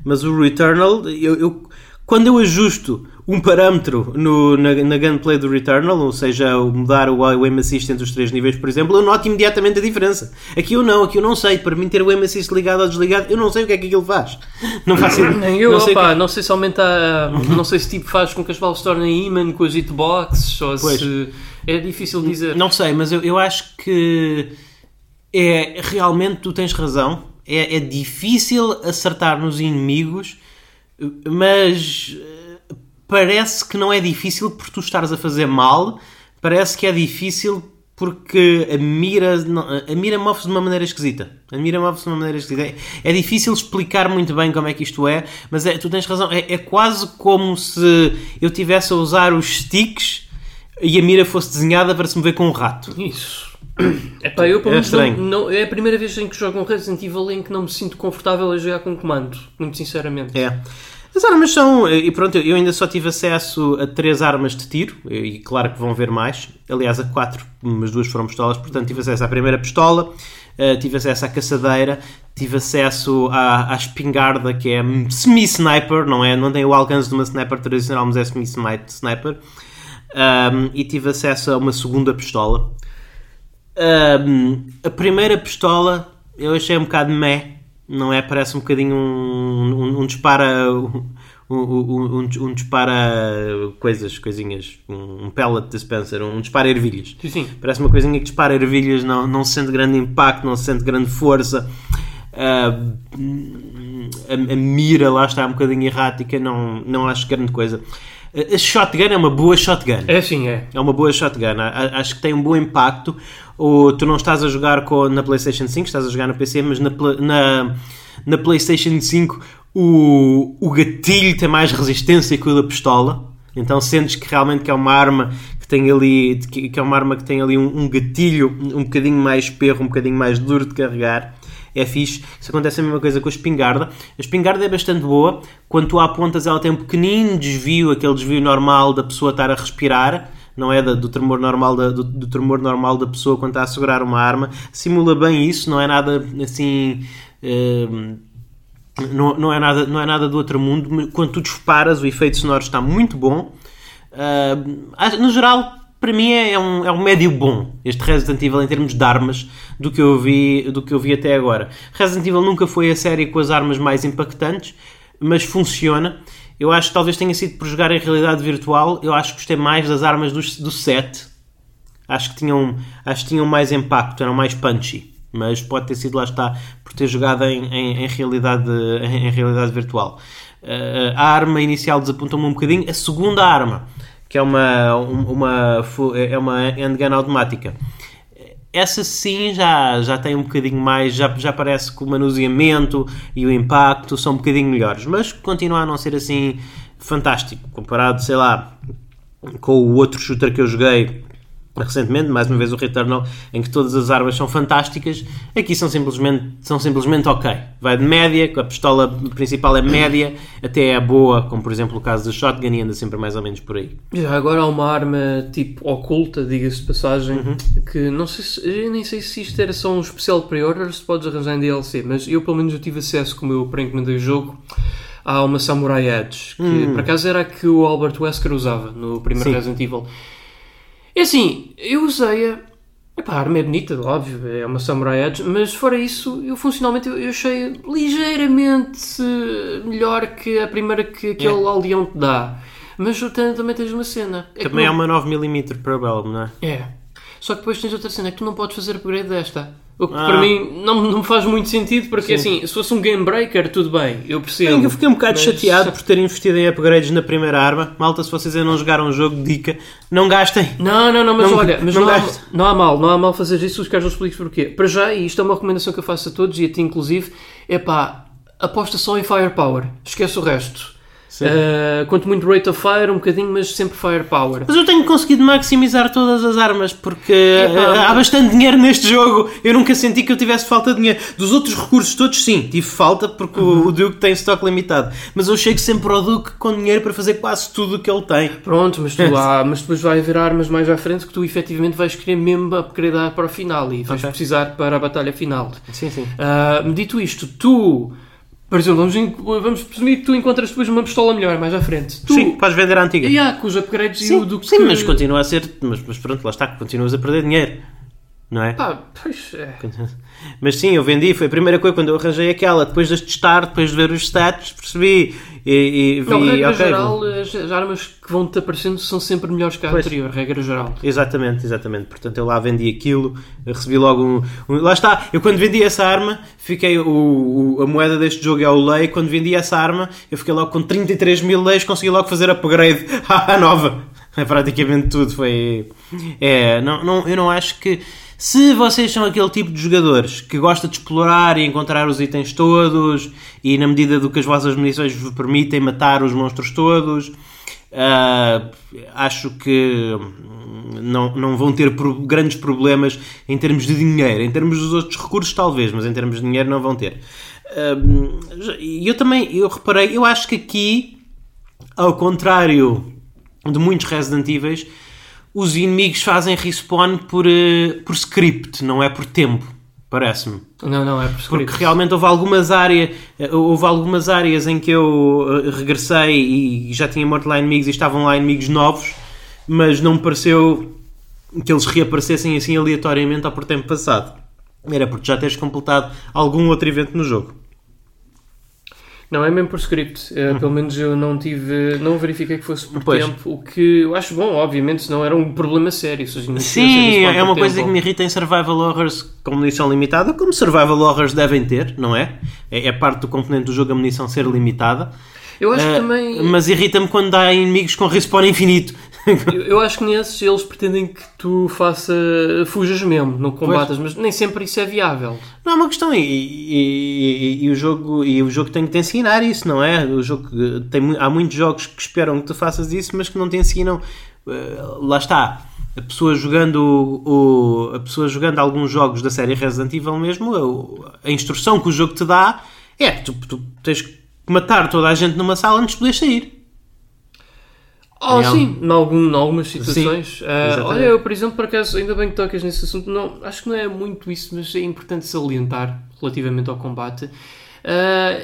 Mas o Returnal, eu, eu- quando eu ajusto um parâmetro no- na, na gameplay do Returnal, ou seja, mudar o, o aim assist entre os três níveis, por exemplo, eu noto imediatamente a diferença. Aqui eu não, aqui eu não sei. Para mim, ter o aim assist ligado ou desligado, eu não sei o que é que aquilo faz. Não faço. Nem eu, não sei o que- opá, não sei se aumenta. a- Não sei se tipo faz com que as balas se tornem imã com as hitboxes ou Pois. se. É difícil dizer. Não sei, mas eu, eu acho que é realmente tu tens razão. É, é difícil acertar nos inimigos, mas parece que não é difícil por tu estares a fazer mal. Parece que é difícil porque a mira, a mira move-se de uma maneira esquisita. A mira move-se de uma maneira esquisita. É, é difícil explicar muito bem como é que isto é, mas é- tu tens razão. É, é quase como se eu tivesse a usar os sticks e a mira fosse desenhada para se mover com um rato. Isso. <coughs> Epá, eu pelo É estranho. não, não- é a primeira vez em que jogo um Resident Evil em que não me sinto confortável a jogar com comando, muito sinceramente. É. As armas são. E pronto, eu ainda só tive acesso a três armas de tiro, e claro que vão ver mais. Aliás, a quatro, mas duas foram pistolas, portanto tive acesso à primeira pistola, eh, tive acesso à caçadeira, tive acesso à, à espingarda, que é semi-sniper, não é? Não tem o alcance de uma sniper tradicional, mas é semi-sniper. Ahm, e tive acesso a uma segunda pistola. Ahm, a primeira pistola eu achei um bocado meh, não é? Parece um bocadinho um, um, um dispara. Um, um, um- dispara coisas, coisinhas, um, pellet dispenser, um dispara ervilhas. Sim, sim. Parece uma coisinha que dispara ervilhas, não, não se sente grande impacto, não se sente grande força. Ah, a, a mira lá está um bocadinho errática, não, não acho grande coisa. A shotgun é uma boa shotgun. É sim, é. É uma boa shotgun. Acho que tem um bom impacto. O, tu não estás a jogar com, na PlayStation 5, estás a jogar na PC, mas na, na, na PlayStation 5 o, o gatilho tem mais resistência que o da pistola. Então sentes que realmente que é uma arma que tem ali, que, é uma arma que tem ali um, um gatilho um bocadinho mais perro, um bocadinho mais duro de carregar. É fixe. Isso acontece a mesma coisa com a espingarda. A espingarda é bastante boa. Quando tu apontas, ela tem um pequenino desvio, aquele desvio normal da pessoa estar a respirar não é? Da- do tremor normal da, do, do tremor normal da pessoa quando está a segurar uma arma. Simula bem isso não é nada assim hum, não, não é nada não é nada do outro mundo quando tu disparas o efeito sonoro está muito bom. Acho- no geral para mim é é um, é um médio bom este Resident Evil em termos de armas do que eu vi do que eu vi até agora. Resident Evil nunca foi a série com as armas mais impactantes mas funciona eu acho que talvez tenha sido por jogar em realidade virtual. Eu acho que gostei mais das armas do, do set. Acho que, tinham, acho que tinham mais impacto, eram mais punchy. Mas pode ter sido, lá está, por ter jogado em, em, em realidade, em, em realidade virtual. Eh, a arma inicial desapontou-me um bocadinho. A segunda arma, que é uma, uma, é uma handgun automática, essa sim já, já tem um bocadinho mais, já, já parece que o manuseamento e o impacto são um bocadinho melhores, mas continua a não ser assim fantástico, comparado, sei lá, com o outro shooter que eu joguei, recentemente, mais uma vez o Returnal, em que todas as armas são fantásticas, aqui são simplesmente, são simplesmente ok. Vai de média, a pistola principal é média, até é boa, como por exemplo o caso do Shotgun e anda sempre mais ou menos por aí. Já agora há uma arma tipo oculta, diga-se de passagem, que não sei se, eu nem sei se isto era só um especial pre-order, se podes arranjar em DLC, mas eu pelo menos eu tive acesso como eu pré-encomendei o jogo há uma Samurai Edge, que por acaso era a que o Albert Wesker usava no primeiro Sim. Resident Evil. É assim, eu usei-a. Epá, a arma é bonita, óbvio, é uma Samurai Edge, mas fora isso, eu funcionalmente eu, eu achei ligeiramente melhor que a primeira que aquele aldeão te dá. Mas tem- também tens uma cena. É Também é não- uma 9mm Parabellum, não é? É. Só que depois tens outra cena, é que tu não podes fazer upgrade desta. O que Ah. para mim não, não me faz muito sentido, porque assim, se fosse um game breaker, tudo bem, eu percebo. Eu fiquei um bocado Mas- chateado por ter investido em upgrades na primeira arma. Malta, se vocês ainda não jogaram um jogo, dica, não gastem. Não, não, não, mas Não- olha, mas não não, há, não há mal, não há mal fazer isso, os caras eu explico porquê. Para já, e isto é uma recomendação que eu faço a todos, e a ti inclusive, é pá, aposta só em firepower, esquece o resto. Sim. Ah, quanto muito rate of fire, um bocadinho, mas sempre firepower. Mas eu tenho conseguido maximizar todas as armas porque Epá, eh, há bastante dinheiro neste jogo. Eu nunca senti que eu tivesse falta de dinheiro. Dos outros recursos todos, sim, tive falta porque o- o Duke tem stock limitado. Mas eu chego sempre ao Duke com dinheiro para fazer quase tudo o que ele tem. Pronto, mas, tu <laughs> há, mas depois vai haver armas mais à frente que tu efetivamente vais querer mesmo upgradear para o final e vais Ok. precisar para a batalha final. Sim, sim. Ah, dito isto, tu, por exemplo, vamos, vamos presumir que tu encontras depois uma pistola melhor mais à frente. Tu, Sim, podes vender a antiga. e há com os upgrades e Sim, o do que. sim, mas continua a ser. Mas, mas pronto, lá está, continuas a perder dinheiro. Não é? Pá, pois é. <laughs> Mas sim, eu vendi, foi a primeira coisa quando eu arranjei aquela, depois de testar, depois de ver os stats, percebi e, e vi, Não, regra ok, geral, as, as armas que vão-te aparecendo são sempre melhores que a Pois. anterior, regra geral. Exatamente, exatamente. Portanto, eu lá vendi aquilo, recebi logo um, um- Lá está, eu quando vendi essa arma, fiquei. O, o- a moeda deste jogo é o lei. Quando vendi essa arma, eu fiquei logo com 33 mil leis, consegui logo fazer upgrade <laughs> à nova. É praticamente tudo. Foi. É, não, não, eu não acho que. Se vocês são aquele tipo de jogadores que gosta de explorar e encontrar os itens todos e, na medida do que as vossas munições vos permitem, matar os monstros todos, ah, acho que hum, não, não vão ter pro- grandes problemas em termos de dinheiro. Em termos dos outros recursos, talvez, mas em termos de dinheiro, não vão ter. Hum, E eu também eu reparei, eu acho que aqui, ao contrário de muitos Resident Evil, os inimigos fazem respawn por, eh, por script, não é por tempo, parece-me. Não, não, é por Porque script. realmente houve algumas áreas, houve algumas áreas em que eu eh, regressei e já tinha morto lá inimigos e estavam lá inimigos novos, mas não me pareceu que eles reaparecessem assim aleatoriamente ao por tempo passado. Era porque já teres completado algum outro evento no jogo. Não, é mesmo por script. Eh, Pelo menos eu não tive, não verifiquei que fosse por Uhum. Pois. tempo, o que eu acho bom, obviamente, senão era um problema sério. Sim, é uma coisa tempo. que me irrita em Survival Horrors com munição limitada, como Survival Horrors devem ter, não é? É, é parte do componente do jogo a munição ser limitada. Eu acho que Eh, também. Mas irrita-me quando há inimigos com respawn infinito. <laughs> Eu, acho que nesses eles pretendem que tu faça, fujas mesmo, não combatas, mas nem sempre isso é viável. Não é uma questão, e, e- e- e o jogo, e o jogo tem que te ensinar isso, não é? O jogo, tem, há muitos jogos que esperam que tu faças isso, mas que não te ensinam. eh, lá está. A pessoa jogando o, o- a pessoa jogando alguns jogos da série Resident Evil mesmo, a, a instrução que o jogo te dá é que tu, tu tens que matar toda a gente numa sala antes de poderes sair. Oh, sim, em, algum, em algumas situações. Ah, olha, eu, por exemplo, por acaso, ainda bem que tocas nesse assunto, não, acho que não é muito isso, mas é importante salientar relativamente ao combate. Ah,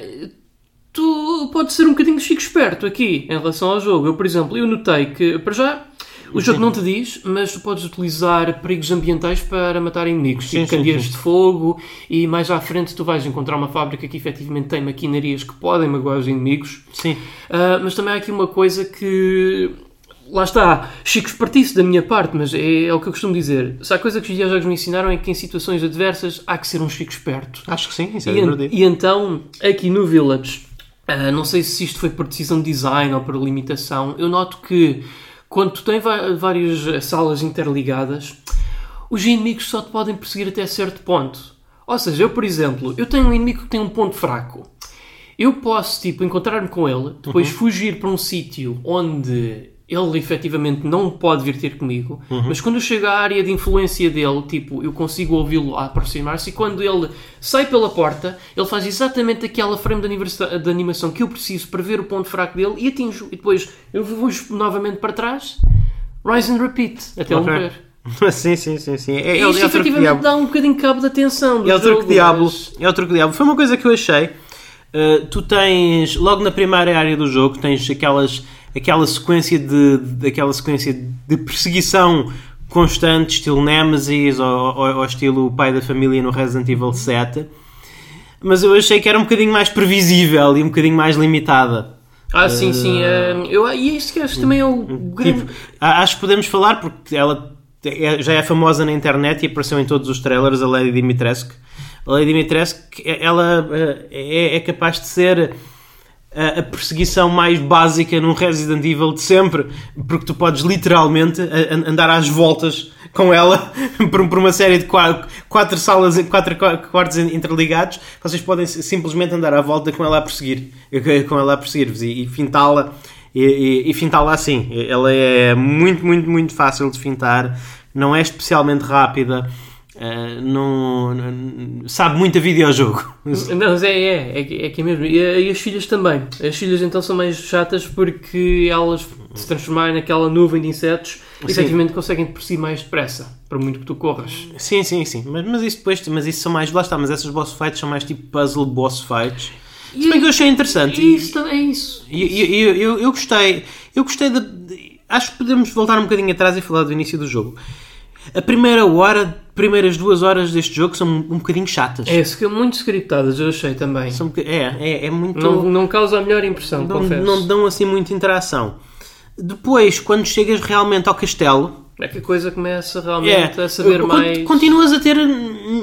tu pode ser um bocadinho chico esperto aqui em relação ao jogo. Eu, por exemplo, eu notei que, para já, o jogo não te diz, mas tu podes utilizar perigos ambientais para matar inimigos, Sim, tipo sim, candeeiros sim. de fogo, e mais à frente tu vais encontrar uma fábrica que efetivamente tem maquinarias que podem magoar os inimigos. Sim. Uh, mas também há aqui uma coisa que. Lá está, Chico espertice da minha parte, mas é, é o que eu costumo dizer. Se há coisa que os videojogos me ensinaram é que em situações adversas há que ser um Chico esperto. Acho que sim, isso é E, verdade. e então, aqui no Village, ah, não sei se isto foi por decisão de design ou por limitação, eu noto que quando tu tens várias salas interligadas, os inimigos só te podem perseguir até certo ponto. Ou seja, eu, por exemplo, eu tenho um inimigo que tem um ponto fraco. Eu posso, tipo, encontrar-me com ele, depois fugir para um sítio onde ele efetivamente não pode vir ter comigo, mas quando eu chego à área de influência dele, tipo, eu consigo ouvi-lo aproximar-se e quando ele sai pela porta, ele faz exatamente aquela frame de, de animação que eu preciso para ver o ponto fraco dele e atinjo. E depois eu vou novamente para trás, rise and repeat, até Ok. ele morrer. <laughs> sim, sim, sim, sim. É, E é, isto é efetivamente dá um bocadinho de cabo de atenção do É o truque diabo. mas- É o truque diabo. Foi uma coisa que eu achei. Uh, tu tens, logo na primeira área do jogo, tens aquelas, aquela sequência de, de- aquela sequência de perseguição constante, estilo Nemesis ou, ou, ou estilo pai da família no Resident Evil 7. Mas eu achei que era um bocadinho mais previsível e um bocadinho mais limitada. Ah, sim, sim. eh, eu, e é isso que acho também é o grande. Tipo, a- acho que podemos falar porque ela é- já é famosa na internet e apareceu em todos os trailers a Lady Dimitrescu. A Lady Dimitrescu, ela eh, é, é capaz de ser a, perseguição mais básica num Resident Evil de sempre, porque tu podes literalmente andar às voltas com ela <laughs> por, por uma série de quatro, quatro salas, quatro qua- quartos interligados. Vocês podem simplesmente andar à volta com ela a perseguir, <laughs> com ela a perseguir-vos e, e fintá-la e, e, e fintá-la assim. Ela é muito, muito, muito fácil de fintar, não é especialmente rápida, eh, não, não- sabe muito a videojogo. Não, é, é, é, que- é que é mesmo. E, e as filhas também. As filhas então são mais chatas porque elas se transformarem naquela nuvem de insetos Sim. efetivamente conseguem por si mais depressa, por muito que tu corras. Sim, sim, sim. Mas, mas isso depois, mas isso são mais, lá está, mas essas boss fights são mais tipo puzzle boss fights. Se bem que eu achei interessante. E isso é isso. E, e- eu, eu, eu gostei, eu gostei de, de- Acho que podemos voltar um bocadinho atrás e falar do início do jogo. A primeira hora, primeiras duas horas deste jogo são um bocadinho chatas. É, muito scriptadas, eu achei também. São é, é, é muito. Não, não causa a melhor impressão, não, confesso. não dão assim muita interação. Depois, quando chegas realmente ao castelo, É que a coisa começa é, realmente a saber mais. continuas a ter.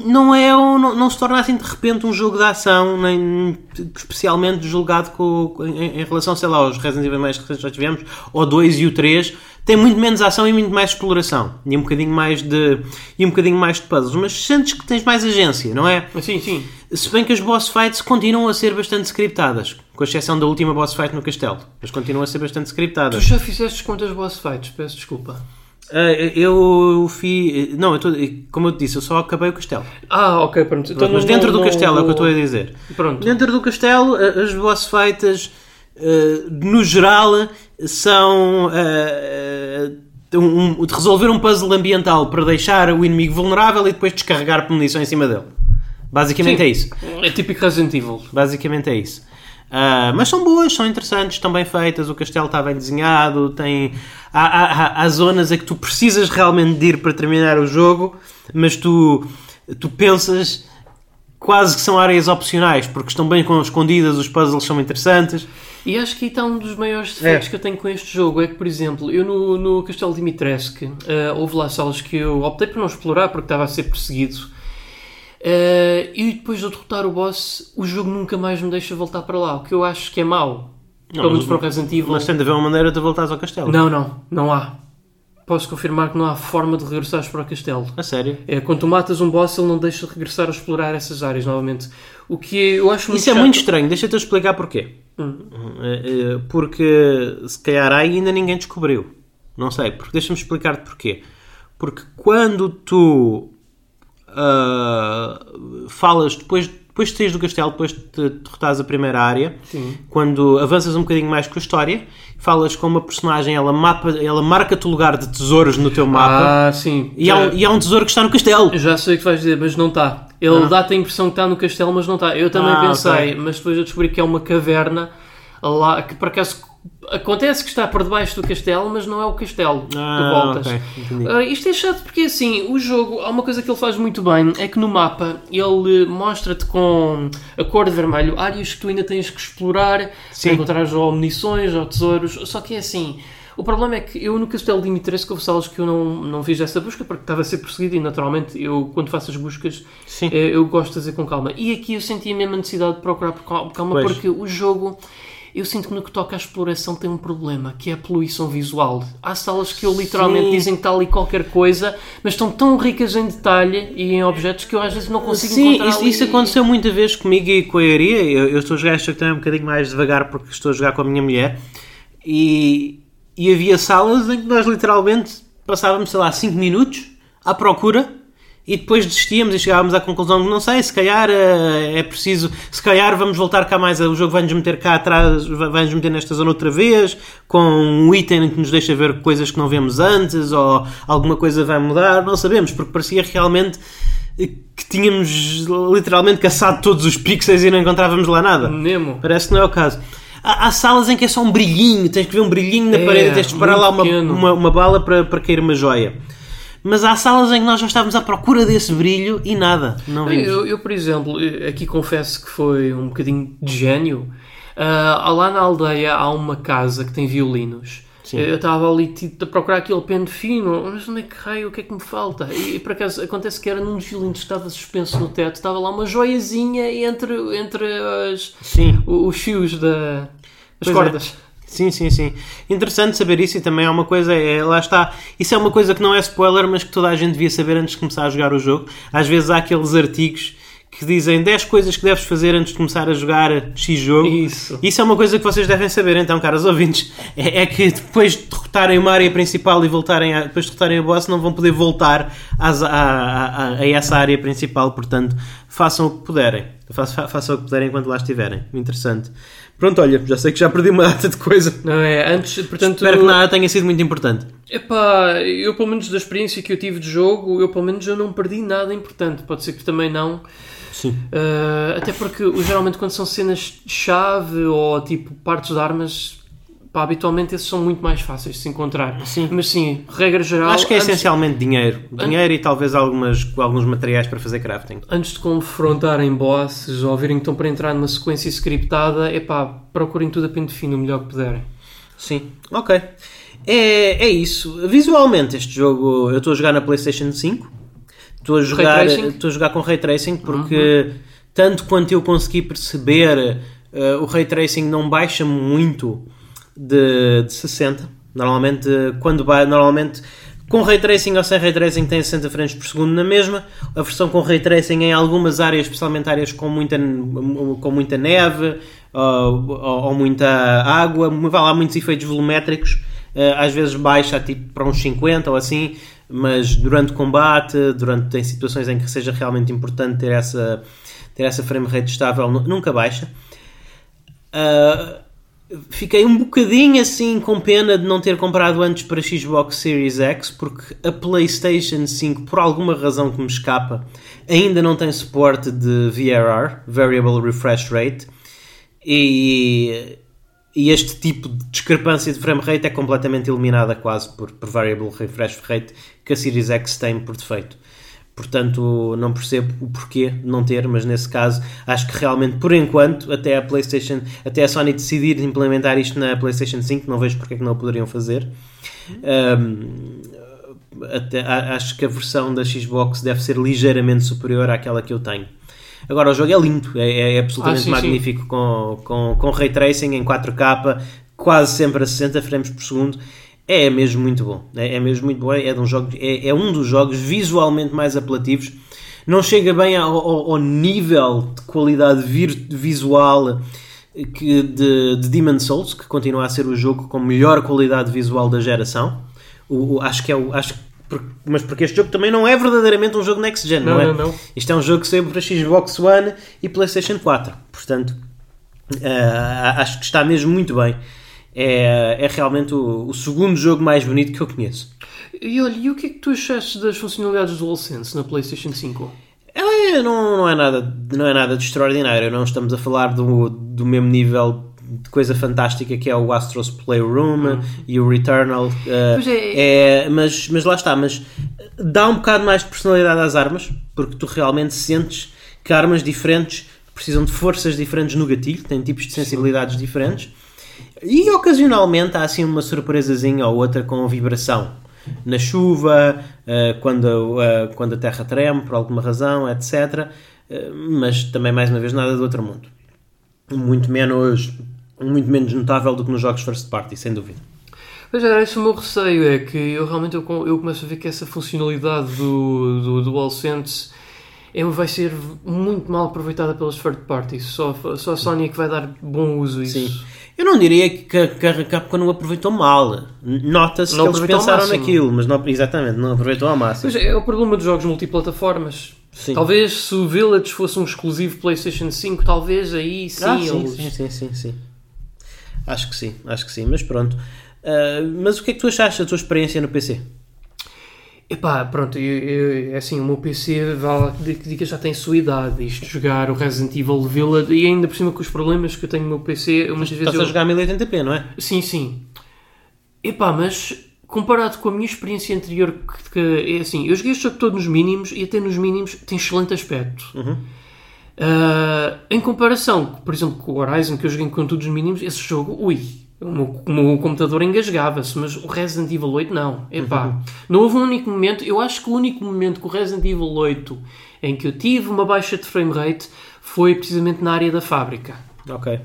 Não é um- não, não se torna assim de repente um jogo de ação, nem especialmente julgado com, em, em relação, sei lá, aos Resident Evil mais recentes que já tivemos, ou 2 e o 3. Tem muito menos ação e muito mais exploração. E um bocadinho mais de. E um bocadinho mais de puzzles. Mas sentes que tens mais agência, não é? Sim, sim. Se bem que as boss fights continuam a ser bastante scriptadas, com exceção da última boss fight no castelo. Mas continuam a ser bastante Tu scriptadas. já fizeste quantas boss fights? Peço desculpa. Ah, eu fiz. Não, eu tô- como eu te disse, eu só acabei o castelo. Ah, ok, pronto. Então Mas não- dentro do não- castelo é o que eu estou a não- dizer. Pronto. Dentro do castelo, a- as boss fights, ah, no geral, são. ah, ah, um- um- de resolver um puzzle ambiental para deixar o inimigo vulnerável e depois descarregar munição em cima dele. Basicamente Sim. é isso. É típico Resident Evil. Basicamente é isso. Ah, mas são boas, são interessantes, estão bem feitas, o castelo está bem desenhado, tem... Há, há- há- zonas em que tu precisas realmente de ir para terminar o jogo, mas tu, tu pensas quase que são áreas opcionais, porque estão bem escondidas, os puzzles são interessantes. E acho que está um dos maiores defeitos É. que eu tenho com este jogo. É que, por exemplo, eu no, no Castelo Dimitrescu eh, houve lá salas que eu optei por não explorar porque estava a ser perseguido. Eh, e depois de eu derrotar o boss, o jogo nunca mais me deixa voltar para lá. O que eu acho que é mau. Pelo menos para o Resident Evil. Mas tem de haver uma maneira de voltares ao castelo. Não, não, não há. Posso confirmar que não há forma de regressares para o castelo. A sério. É, quando tu matas um boss, ele não deixa de regressar a explorar essas áreas novamente. O que eu acho muito Isso é chato. muito estranho, deixa-te explicar porquê. Hum. Eh, eh, Porque se calhar aí ainda ninguém descobriu. Não sei, porque deixa-me explicar-te porquê. Porque quando tu ah, falas depois, depois de saís do castelo, depois de derrotares a primeira área, Sim. quando avanças um bocadinho mais com a história, falas com uma personagem, ela, mapa, ela marca-te o lugar de tesouros no teu mapa Ah, sim. e, há um, e há um tesouro que está no castelo. Já sei o que vais dizer, mas não está. Ele dá-te a impressão que está no castelo, mas não está. Eu também Ah, pensei, ok. mas depois eu descobri que é uma caverna lá, que por acaso acontece que está por debaixo do castelo, mas não é o castelo que Ah, voltas. ok, entendi. Ah, isto é chato porque assim, o jogo, há uma coisa que ele faz muito bem, é que no mapa ele mostra-te com a cor de vermelho áreas que tu ainda tens que explorar Sim. para encontrar ou munições ou tesouros, só que é assim. O problema é que eu no Castelo de Dimitrescu houve salas que eu não, não fiz essa busca porque estava a ser perseguido e naturalmente eu quando faço as buscas Sim. eh, eu gosto de fazer com calma. E aqui eu senti a mesma necessidade de procurar por cal- calma Pois. porque o jogo eu sinto que no que toca à exploração tem um problema, que é a poluição visual. Há salas que eu literalmente Sim. dizem que está ali qualquer coisa, mas estão tão ricas em detalhe e em objetos que eu às vezes não consigo Sim, encontrar isso, ali. isso aconteceu muita vez comigo e com a Iria. Eu, eu estou a jogar esta também um bocadinho mais devagar porque estou a jogar com a minha mulher. E, e havia salas em que nós literalmente passávamos, sei lá, 5 minutos à procura e depois desistíamos e chegávamos à conclusão que não sei, se calhar eh, é preciso, se calhar vamos voltar cá mais, o jogo vai-nos meter cá atrás, vai-nos meter nesta zona outra vez, com um item que nos deixa ver coisas que não vemos antes, ou alguma coisa vai mudar, não sabemos, porque parecia realmente que tínhamos literalmente caçado todos os pixels e não encontrávamos lá nada. Nemo. Parece que não é o caso. Há, há salas em que é só um brilhinho, tens que ver um brilhinho na É, parede, tens de disparar lá uma, uma, uma bala para, para cair uma joia. Mas há salas em que nós já estávamos à procura desse brilho e nada. Não vimos. Eu, eu, por exemplo, eh, aqui confesso que foi um bocadinho de gênio. Ah, lá na aldeia há uma casa que tem violinos. Sim. Eu estava ali tipo, a procurar aquele pente fino, mas onde é que raio, o que é que me falta? E, e, por acaso acontece que era num dos violinos que estava suspenso no teto, estava lá uma joiazinha entre, entre as, os fios da, as Pois é. Sim, sim, sim. Interessante saber isso e também há uma coisa, é, lá está. Isso é uma coisa que não é spoiler, mas que toda a gente devia saber antes de começar a jogar o jogo. Às vezes há aqueles artigos que dizem 10 coisas que deves fazer antes de começar a jogar X jogo. Isso. Isso é uma coisa que vocês devem saber, então, caros ouvintes. É, é que depois de derrotarem uma área principal e voltarem a, depois de derrotarem a boss, não vão poder voltar às- a, a- a- a essa área principal. Portanto, façam o que puderem. Façam, façam o que puderem enquanto lá estiverem. Interessante. Pronto, olha, já sei que já perdi uma <laughs> data de coisa. Não é? Antes, portanto, Espero que nada tenha sido muito importante. Epá, eu pelo menos da experiência que eu tive de jogo, eu pelo menos eu não perdi nada importante. Pode ser que também não. Sim. Uh, até porque geralmente quando são cenas chave ou tipo partes de armas, pá, habitualmente esses são muito mais fáceis de se encontrar. Sim. Mas sim, regra geral, Acho que é antes, essencialmente dinheiro. Dinheiro e talvez algumas, alguns materiais para fazer crafting. antes de confrontarem bosses ou virem que estão para entrar numa sequência scriptada, epá, procurem tudo a pente fino o melhor que puderem. Sim, ok. É, é isso. Visualmente, este jogo eu estou a jogar na PlayStation 5. Estou a jogar, estou a jogar com Ray Tracing porque, tanto quanto eu consegui perceber, eh, o Ray Tracing não baixa muito de, de 60. Normalmente, quando vai, normalmente com Ray Tracing ou sem Ray Tracing tem 60 frames por segundo na mesma. A versão com Ray Tracing em algumas áreas, especialmente áreas com muita, com muita neve ou, ou- muita água, vai lá muitos efeitos volumétricos. eh, às vezes baixa tipo para uns 50 ou assim, mas durante combate, durante em situações em que seja realmente importante ter essa, ter essa frame rate estável, nu- nunca baixa. Uh, fiquei um bocadinho assim com pena de não ter comprado antes para Xbox Series X, porque a PlayStation 5, por alguma razão que me escapa, ainda não tem suporte de VRR, Variable Refresh Rate, e, e este tipo de discrepância de frame rate é completamente eliminada quase por, por Variable Refresh Rate que a Series X tem por defeito. Portanto, não percebo o porquê de não ter, mas nesse caso acho que realmente, por enquanto, até a PlayStation, até a Sony decidir implementar isto na PlayStation 5, não vejo porque é que não o poderiam fazer. Um, até, acho que a versão da Xbox deve ser ligeiramente superior àquela que eu tenho. Agora, o jogo é lindo, é, é absolutamente Ah, sim, sim. magnífico com, com, com ray tracing em 4K, quase sempre a 60 frames por segundo. É mesmo muito bom. É, é mesmo muito bom. É, de um jogo, é, é um dos jogos visualmente mais apelativos. Não chega bem ao, ao- ao nível de qualidade vir- visual que de, de Demon's Souls, que continua a ser o jogo com melhor qualidade visual da geração. O, o- acho que é o. Acho, mas porque este jogo também não é verdadeiramente um jogo next gen, não, Não, é? não, não. Isto é um jogo que saiu para Xbox One e PlayStation 4. Portanto, ah, acho que está mesmo muito bem. É, é realmente o, o segundo jogo mais bonito que eu conheço. E olha, e o que é que tu achaste das funcionalidades do DualSense na PlayStation 5? É, não, não, é nada, não é nada de extraordinário. Não estamos a falar do, do mesmo nível de coisa fantástica que é o Astro's Playroom e o Returnal. Pois é. é, mas, mas lá está. Mas dá um bocado mais de personalidade às armas, porque tu realmente sentes que armas diferentes precisam de forças diferentes no gatilho, têm tipos de sensibilidades diferentes. E ocasionalmente há assim uma surpresazinha ou outra com vibração. Na chuva, eh, quando, eh, quando a terra treme por alguma razão, etc. Eh, Mas também, mais uma vez, nada do outro mundo. Muito menos, muito menos notável do que nos jogos first party, sem dúvida. Pois é, esse é o meu receio, é que eu realmente eu, eu começo a ver que essa funcionalidade do, do, do DualSense é, vai ser muito mal aproveitada pelas third parties. Só, só a Sony é que vai dar bom uso a isso. Sim. Eu não diria que a, que a Capcom não aproveitou mal. Nota-se que eles pensaram naquilo, mas não, exatamente, não aproveitou ao máximo. Pois é, é o problema dos jogos multiplataformas. Sim. Talvez se o Village fosse um exclusivo PlayStation 5, talvez aí sim, Ah, sim, eles... sim, sim, sim, sim. Acho que sim, acho que sim, mas pronto. Ah, mas o que é que tu achaste da tua experiência no PC? Epá, pronto, eu, eu- é assim, o meu PC vale que diga já tem sua idade. Isto jogar o Resident Evil Village e ainda por cima com os problemas que eu tenho no meu PC, muitas vezes Estás eu... a jogar 1080p, não é? Sim, sim. Epá, mas comparado com a minha experiência anterior, que, que é assim, eu joguei este jogo todo nos mínimos e até nos mínimos tem excelente aspecto. Ah, em comparação, por exemplo, com o Horizon, que eu joguei com todos os mínimos, esse jogo, ui, o meu, o meu computador engasgava-se, mas o Resident Evil 8 não. Epá, não houve um único momento, eu acho que o único momento que o Resident Evil 8 em que eu tive uma baixa de frame rate foi precisamente na área da fábrica Ok.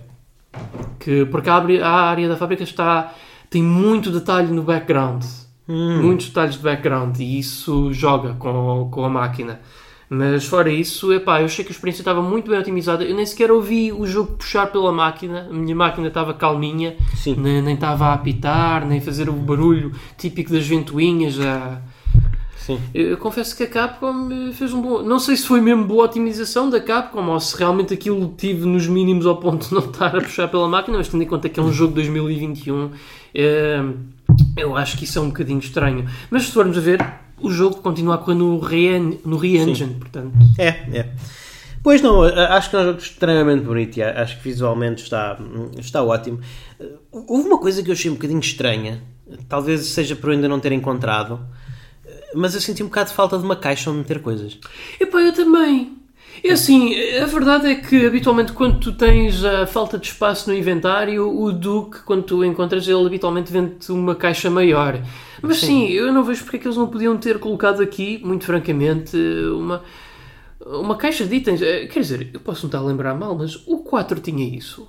que porque a área, a área da fábrica está tem muito detalhe no background muitos detalhes de background e isso joga com, com a máquina mas fora isso, epá, eu achei que a experiência estava muito bem otimizada eu nem sequer ouvi o jogo puxar pela máquina a minha máquina estava calminha nem, nem estava a apitar nem fazer o barulho típico das ventoinhas a... Sim. Eu eu confesso que a Capcom eh, fez um bom. Não sei se foi mesmo boa otimização da Capcom ou se realmente aquilo tive nos mínimos ao ponto de não estar a puxar pela máquina, mas tendo em conta que é um jogo de 2021, eh, eu acho que isso é um bocadinho estranho. Mas se formos a ver, o jogo continua a correr no Re- no Re-Engine, portanto. É, é. Pois não, acho que é um jogo extremamente bonito e acho que visualmente está, está ótimo. Houve uma coisa que eu achei um bocadinho estranha, talvez seja por eu ainda não ter encontrado, mas eu senti um bocado de falta de uma caixa onde meter coisas. Epá, eu também. É assim, a verdade é que habitualmente quando tu tens a falta de espaço no inventário, o Duke, quando tu encontras ele, habitualmente vende-te uma caixa maior. Mas sim. eu não vejo porque é que eles não podiam ter colocado aqui, muito francamente, uma, uma caixa de itens. Eh, Quer dizer, eu posso não estar a lembrar mal, mas o 4 tinha isso.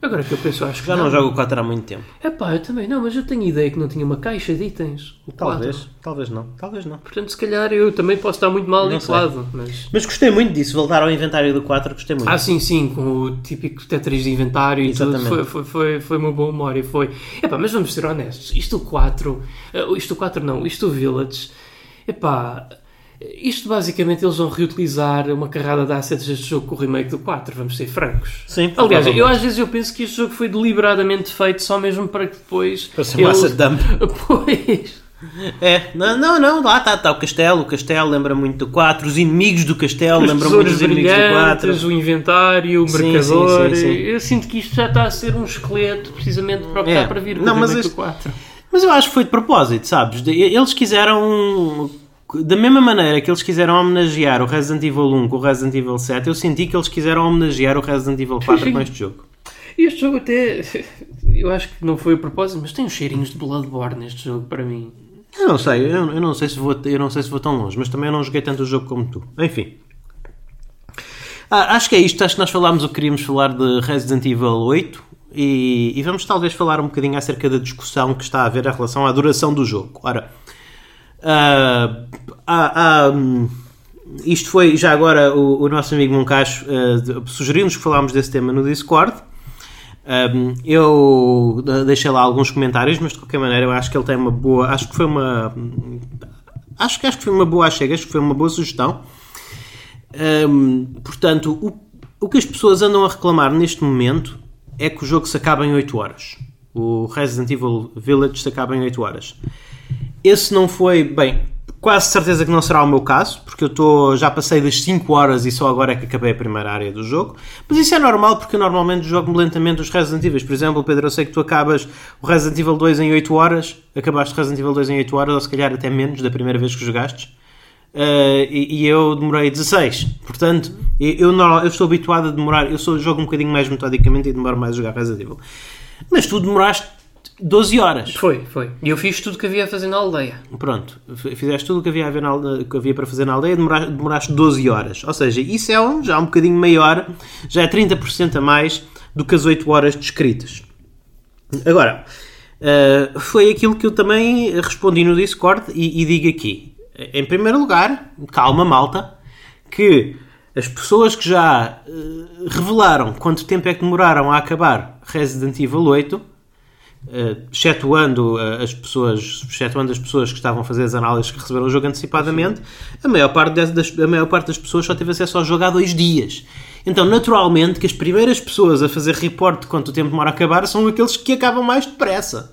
Agora que eu penso, acho que Já não jogo o 4 há muito tempo. Epá, eu também não, mas eu tenho ideia que não tinha uma caixa de itens. O 4. Talvez, talvez não, talvez não. Portanto, se calhar eu também posso estar muito mal Não habituado, mas... Mas gostei muito disso, voltar ao inventário do 4, gostei muito. Ah, sim, sim, com o típico Tetris de inventário e tudo. Exatamente. Foi, foi, foi, foi uma boa memória, foi. Epá, mas vamos ser honestos, isto o 4, eh, isto o 4 não, isto o Village, epá, isto basicamente eles vão reutilizar uma carrada de assets deste jogo com o remake do 4, vamos ser francos. Sim, Aliás, eu às vezes eu penso que este jogo foi deliberadamente feito só mesmo para que depois... Para ser uma asset dump. <laughs> Pois... É, não, não, não, lá está, está o castelo, o castelo lembra muito do 4, os inimigos do castelo Os lembram muito dos inimigos do 4. brilhantes, o inventário, o Sim, mercador. sim, sim, sim. Eu sinto que isto já está a ser um esqueleto precisamente para o que É. está para vir Não, o mas este- do 4. Mas eu acho que foi de propósito, sabes? Eles quiseram. Da mesma maneira que eles quiseram homenagear o Resident Evil 1 com o Resident Evil 7, eu senti que eles quiseram homenagear o Resident Evil 4 Sim. com este jogo. E este jogo até. <laughs> Eu acho que não foi a propósito, mas tem uns cheirinhos de Bloodborne neste jogo para mim. Eu não sei, eu, eu não sei se vou, eu não sei se vou tão longe, mas também eu não joguei tanto o jogo como tu. Enfim. Ah, acho que é isto, acho que nós falámos o que queríamos falar de Resident Evil 8 e, e vamos talvez falar um bocadinho acerca da discussão que está a haver em relação à duração do jogo. Ora, hum, isto foi já agora o, o nosso amigo Moncacho ah, sugeriu-nos que falámos desse tema no Discord. Um, eu uh, deixei lá alguns comentários, mas de qualquer maneira eu acho que ele tem uma boa. Acho que foi uma. Acho que, acho que foi uma boa chega, acho que foi uma boa sugestão. Um, portanto, o, o que as pessoas andam a reclamar neste momento é que o jogo se acaba em 8 horas. O Resident Evil Village se acaba em 8 horas. Esse não foi, bem, quase certeza que não será o meu caso, porque eu tô, já passei das 5 horas e só agora é que acabei a primeira área do jogo. Mas isso é normal, porque eu normalmente jogo lentamente os Resident Evil. Por exemplo, Pedro, eu sei que tu acabas o Resident Evil 2 em 8 horas, acabaste o Resident Evil 2 em 8 horas, ou se calhar até menos da primeira vez que jogaste. Uh, e, e eu demorei 16. Portanto, eu, eu, eu estou habituado a demorar. Eu sou, jogo um bocadinho mais metodicamente e demoro mais a jogar Resident Evil. Mas tu demoraste 12 horas. Foi, foi. E eu fiz tudo que havia a fazer na aldeia. Pronto, fizeste tudo o que havia, a ver na que havia para fazer na aldeia, demoraste, demoraste 12 horas. Ou seja, isso é um, já um bocadinho maior, já é 30% a mais do que as 8 horas descritas. Agora, eh, foi aquilo que eu também respondi no Discord e, e digo aqui. Em primeiro lugar, calma malta, que as pessoas que já eh, revelaram quanto tempo é que demoraram a acabar Resident Evil 8, eh, excetuando eh, as pessoas, excetuando as pessoas que estavam a fazer as análises que receberam o jogo antecipadamente, a maior, parte das, a maior parte das pessoas só teve acesso ao jogo há dois dias. Então, naturalmente, que as primeiras pessoas a fazer report de quanto tempo demora a acabar são aqueles que acabam mais depressa.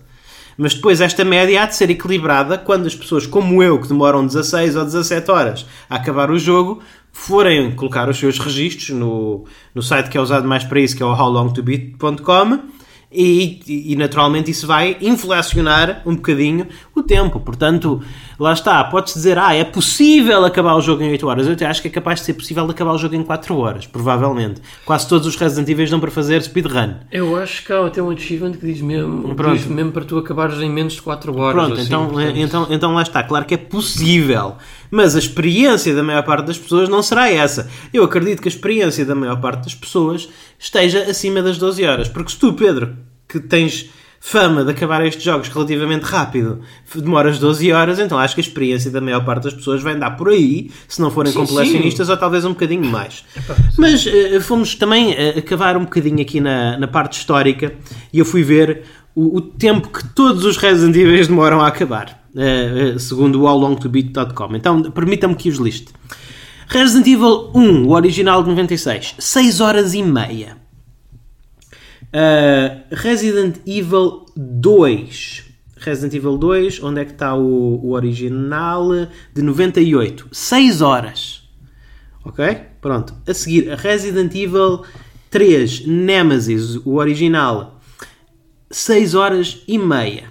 Mas depois esta média há de ser equilibrada quando as pessoas como eu, que demoram 16 ou 17 horas a acabar o jogo, forem colocar os seus registros no, no site que é usado mais para isso, que é o howlongtobeat.com e, e, naturalmente isso vai inflacionar um bocadinho o tempo. Portanto, lá está, pode-se dizer, ah, é possível acabar o jogo em 8 horas. Eu até acho que é capaz de ser possível acabar o jogo em 4 horas, provavelmente. Quase todos os Resident Evil dão para fazer speedrun. Eu acho que há até um achievement que diz mesmo, Pronto. diz mesmo para tu acabares em menos de 4 horas. Pronto, assim, então, portanto. então, então lá está. Claro que é possível. Mas a experiência da maior parte das pessoas não será essa. Eu acredito que a experiência da maior parte das pessoas esteja acima das 12 horas. Porque se tu, Pedro, que tens fama de acabar estes jogos relativamente rápido, demoras 12 horas, então acho que a experiência da maior parte das pessoas vai andar por aí, se não forem Sim, ou talvez um bocadinho mais. Mas eh, fomos também eh, acabar um bocadinho aqui na, na parte histórica e eu fui ver o, o tempo que todos os Resident Evil demoram a acabar, eh, segundo o howlongtobeat.com. Então, permita-me que os liste. Resident Evil 1, o original de 96, 6 horas e meia. Uh, Resident Evil 2. Resident Evil 2, onde é que está o, o original? De 98. 6 horas. Ok? Pronto. A seguir, Resident Evil 3 Nemesis, o original. 6 horas e meia.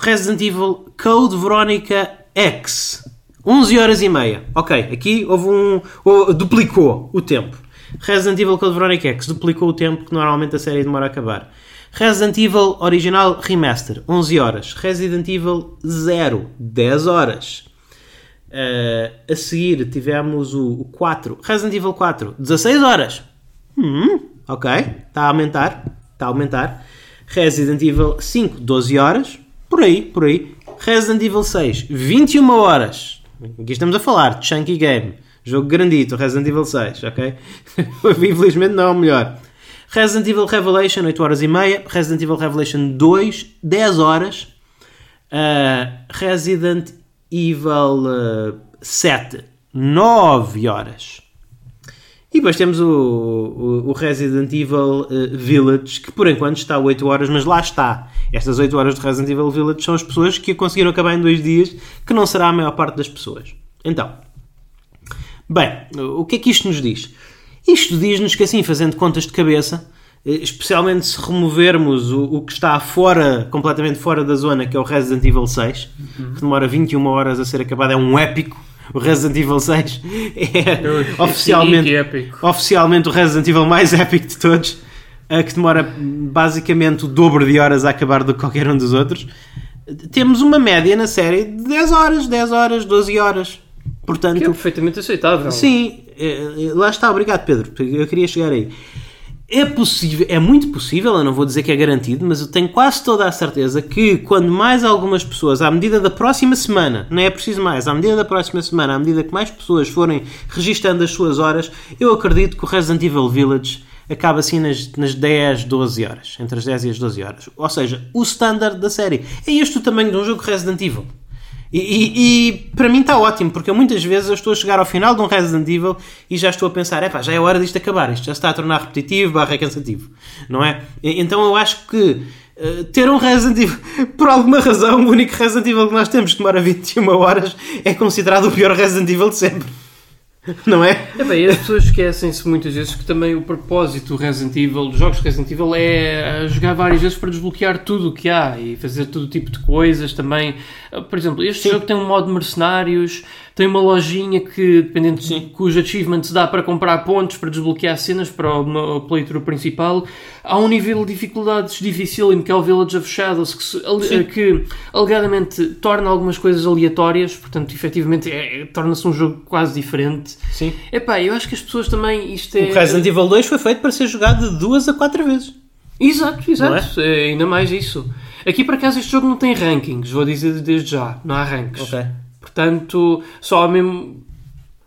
Resident Evil Code Veronica X. 11 horas e meia. Ok, aqui houve um. ou- duplicou o tempo. Resident Evil Code Veronica X duplicou o tempo que normalmente a série demora a acabar. Resident Evil Original Remaster, 11 horas. Resident Evil 0, 10 horas. Uh, a seguir tivemos o, o 4, Resident Evil 4, 16 horas. Hum, ok, está a aumentar. Está a aumentar. Resident Evil 5, 12 horas. Por aí, por aí. Resident Evil 6, 21 horas. Aqui estamos a falar de Chunky Game. Jogo grandito, Resident Evil 6, ok? <laughs> Infelizmente não é o melhor. Resident Evil Revelation, 8 horas e meia. Resident Evil Revelation 2, 10 horas. Uh, Resident Evil uh, 7, 9 horas. E depois temos o, o, o Resident Evil uh, Village, que por enquanto está a 8 horas, mas lá está. Estas 8 horas de Resident Evil Village são as pessoas que conseguiram acabar em 2 dias, que não será a maior parte das pessoas. Então, bem, o que é que isto nos diz? Isto diz-nos que assim, fazendo contas de cabeça, eh, especialmente se removermos o, o que está fora, completamente fora da zona, que é o Resident Evil 6, que demora 21 horas a ser acabado, é um épico. O Resident Evil 6 é oficialmente, épico. oficialmente o Resident Evil mais épico de todos, eh, que demora basicamente o dobro de horas a acabar do que qualquer um dos outros. Temos uma média na série de 10 horas, 10 horas, 12 horas. Portanto, Que é perfeitamente aceitável. Sim, eh, lá está, obrigado Pedro, porque eu queria chegar aí. É possível, é muito possível, eu não vou dizer que é garantido, mas eu tenho quase toda a certeza que quando mais algumas pessoas, à medida da próxima semana, não é preciso mais, à medida da próxima semana, à medida que mais pessoas forem registando as suas horas, eu acredito que o Resident Evil Village acaba assim nas, nas 10, 12 horas, entre as 10 e as 12 horas. Ou seja, o standard da série. É este o tamanho de um jogo Resident Evil. E, e- e para mim está ótimo, porque muitas vezes eu estou a chegar ao final de um Resident Evil e já estou a pensar, epá, já é hora disto acabar, isto já está a tornar repetitivo, barra cansativo, não é? Então eu acho que eh, ter um Resident Evil, <laughs> por alguma razão, o único Resident Evil que nós temos que demora 21 horas é considerado o pior Resident Evil de sempre. <laughs> Não é? É bem, as pessoas esquecem-se muitas vezes que também o propósito do Resident Evil, dos jogos Resident Evil, é jogar várias vezes para desbloquear tudo o que há e fazer todo tipo de coisas também. Por exemplo, este jogo tem um modo mercenários, tem uma lojinha que, dependendo de cujos achievements dá para comprar pontos para desbloquear cenas para o playthrough principal. Há um nível de dificuldades dificílimo que é o Village of Shadows, que, se- ale- que alegadamente torna algumas coisas aleatórias, portanto, efetivamente, é- torna-se um jogo quase diferente. Sim. Epá, eu acho que as pessoas também. Isto é. O Resident Evil 2 foi feito para ser jogado de duas a quatro vezes. Exato, exato. É, ainda mais isso. Aqui por acaso este jogo não tem rankings, vou dizer desde já. Não há ranks. Portanto, só mesmo.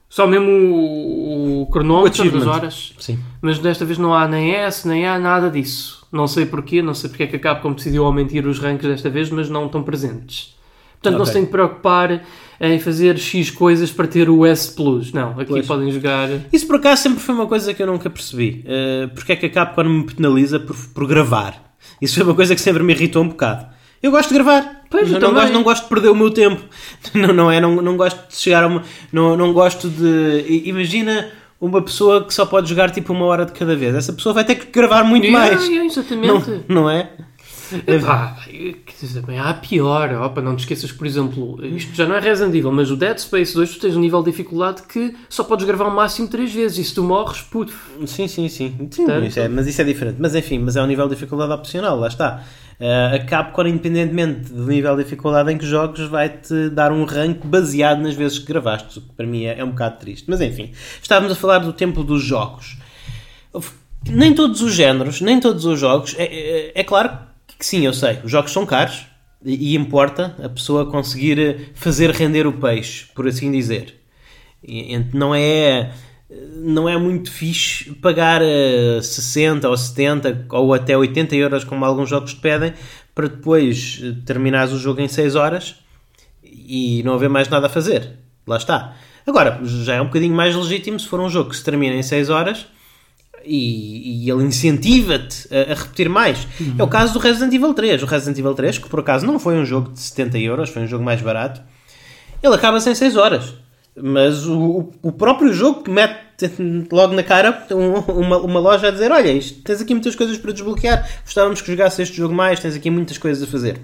Só mesmo o, o cronómetro das horas. Sim. Mas desta vez não há nem S, nem há nada disso. Não sei porquê, não sei porque é que a Capcom decidiu aumentar os ranks desta vez, mas não estão presentes. Portanto, não Ok. se tem que preocupar em fazer X coisas para ter o S Plus. Não, aqui Pois. podem jogar. Isso por acaso sempre foi uma coisa que eu nunca percebi. Uh, porque é que a Capcom me penaliza por, por gravar? Isso foi uma coisa que sempre me irritou um bocado. Eu gosto de gravar. Pois, não, não gosto, não gosto de perder o meu tempo. <laughs> Não, não é? Não, não gosto de chegar a uma. Não, não gosto de. Imagina uma pessoa que só pode jogar tipo uma hora de cada vez. Essa pessoa vai ter que gravar muito Yeah, mais. yeah, exatamente. Não, não é? <laughs> Epá, há pior. Opa, não te esqueças, por exemplo, isto já não é Resident Evil, mas o Dead Space 2 tu tens um nível de dificuldade que só podes gravar o máximo 3 vezes e se tu morres, puto. Sim, sim, sim. Sim, Portanto- isso é- mas isso é diferente. Mas enfim, mas é um nível de dificuldade opcional, lá está. Uh, a Capcom, independentemente do nível de dificuldade em que jogues, vai-te dar um rank baseado nas vezes que gravaste, o que para mim é, é um bocado triste. Mas enfim, estávamos a falar do tempo dos jogos. Nem todos os géneros, nem todos os jogos. É, é- é claro que sim, eu sei, os jogos são caros e, importa a pessoa conseguir fazer render o peixe, por assim dizer. Não é, não é muito fixe pagar eh, 60 ou 70 ou até 80 euros, como alguns jogos te pedem, para depois eh, terminares o jogo em 6 horas e não haver mais nada a fazer. Lá está. Agora, já é um bocadinho mais legítimo se for um jogo que se termina em 6 horas e, e ele incentiva-te a, a repetir mais. É o caso do Resident Evil 3. O Resident Evil 3, que por acaso não foi um jogo de 70 euros, foi um jogo mais barato, ele acaba-se em 6 horas. Mas o, o- próprio jogo que mete logo na cara um- uma, uma loja a dizer: Olha, isto, tens aqui muitas coisas para desbloquear, gostávamos que jogasse este jogo mais, tens aqui muitas coisas a fazer.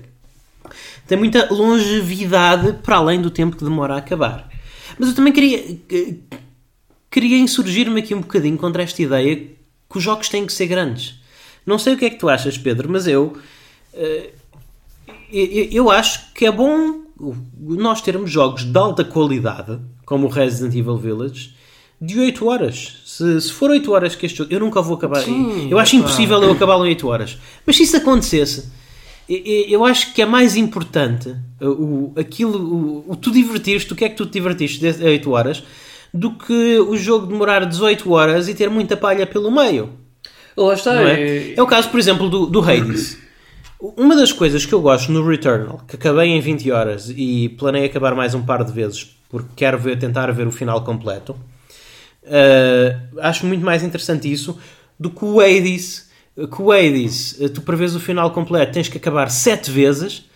Tem muita longevidade para além do tempo que demora a acabar. Mas eu também queria, queria insurgir-me aqui um bocadinho contra esta ideia que os jogos têm que ser grandes. Não sei o que é que tu achas, Pedro, mas eu eh, eu, eu acho que é bom nós termos jogos de alta qualidade, como o Resident Evil Village, de 8 horas. Se, se for 8 horas que este jogo. Eu nunca vou acabar. Sim, eu acho impossível eu acabá-lo em 8 horas. Mas se isso acontecesse, eu, acho que é mais importante o, o- aquilo, o, o tu divertiste, o que é que tu te divertiste de 8 horas, do que o jogo demorar 18 horas e ter muita palha pelo meio. Lá está. É? é o caso, por exemplo, do, do Hades. Uma das coisas que eu gosto no Returnal, que acabei em 20 horas e planei acabar mais um par de vezes porque quero ver, tentar ver o final completo, eh, acho muito mais interessante isso do que o Hades. Que o Hades, eh, tu veres o final completo tens que acabar 7 vezes,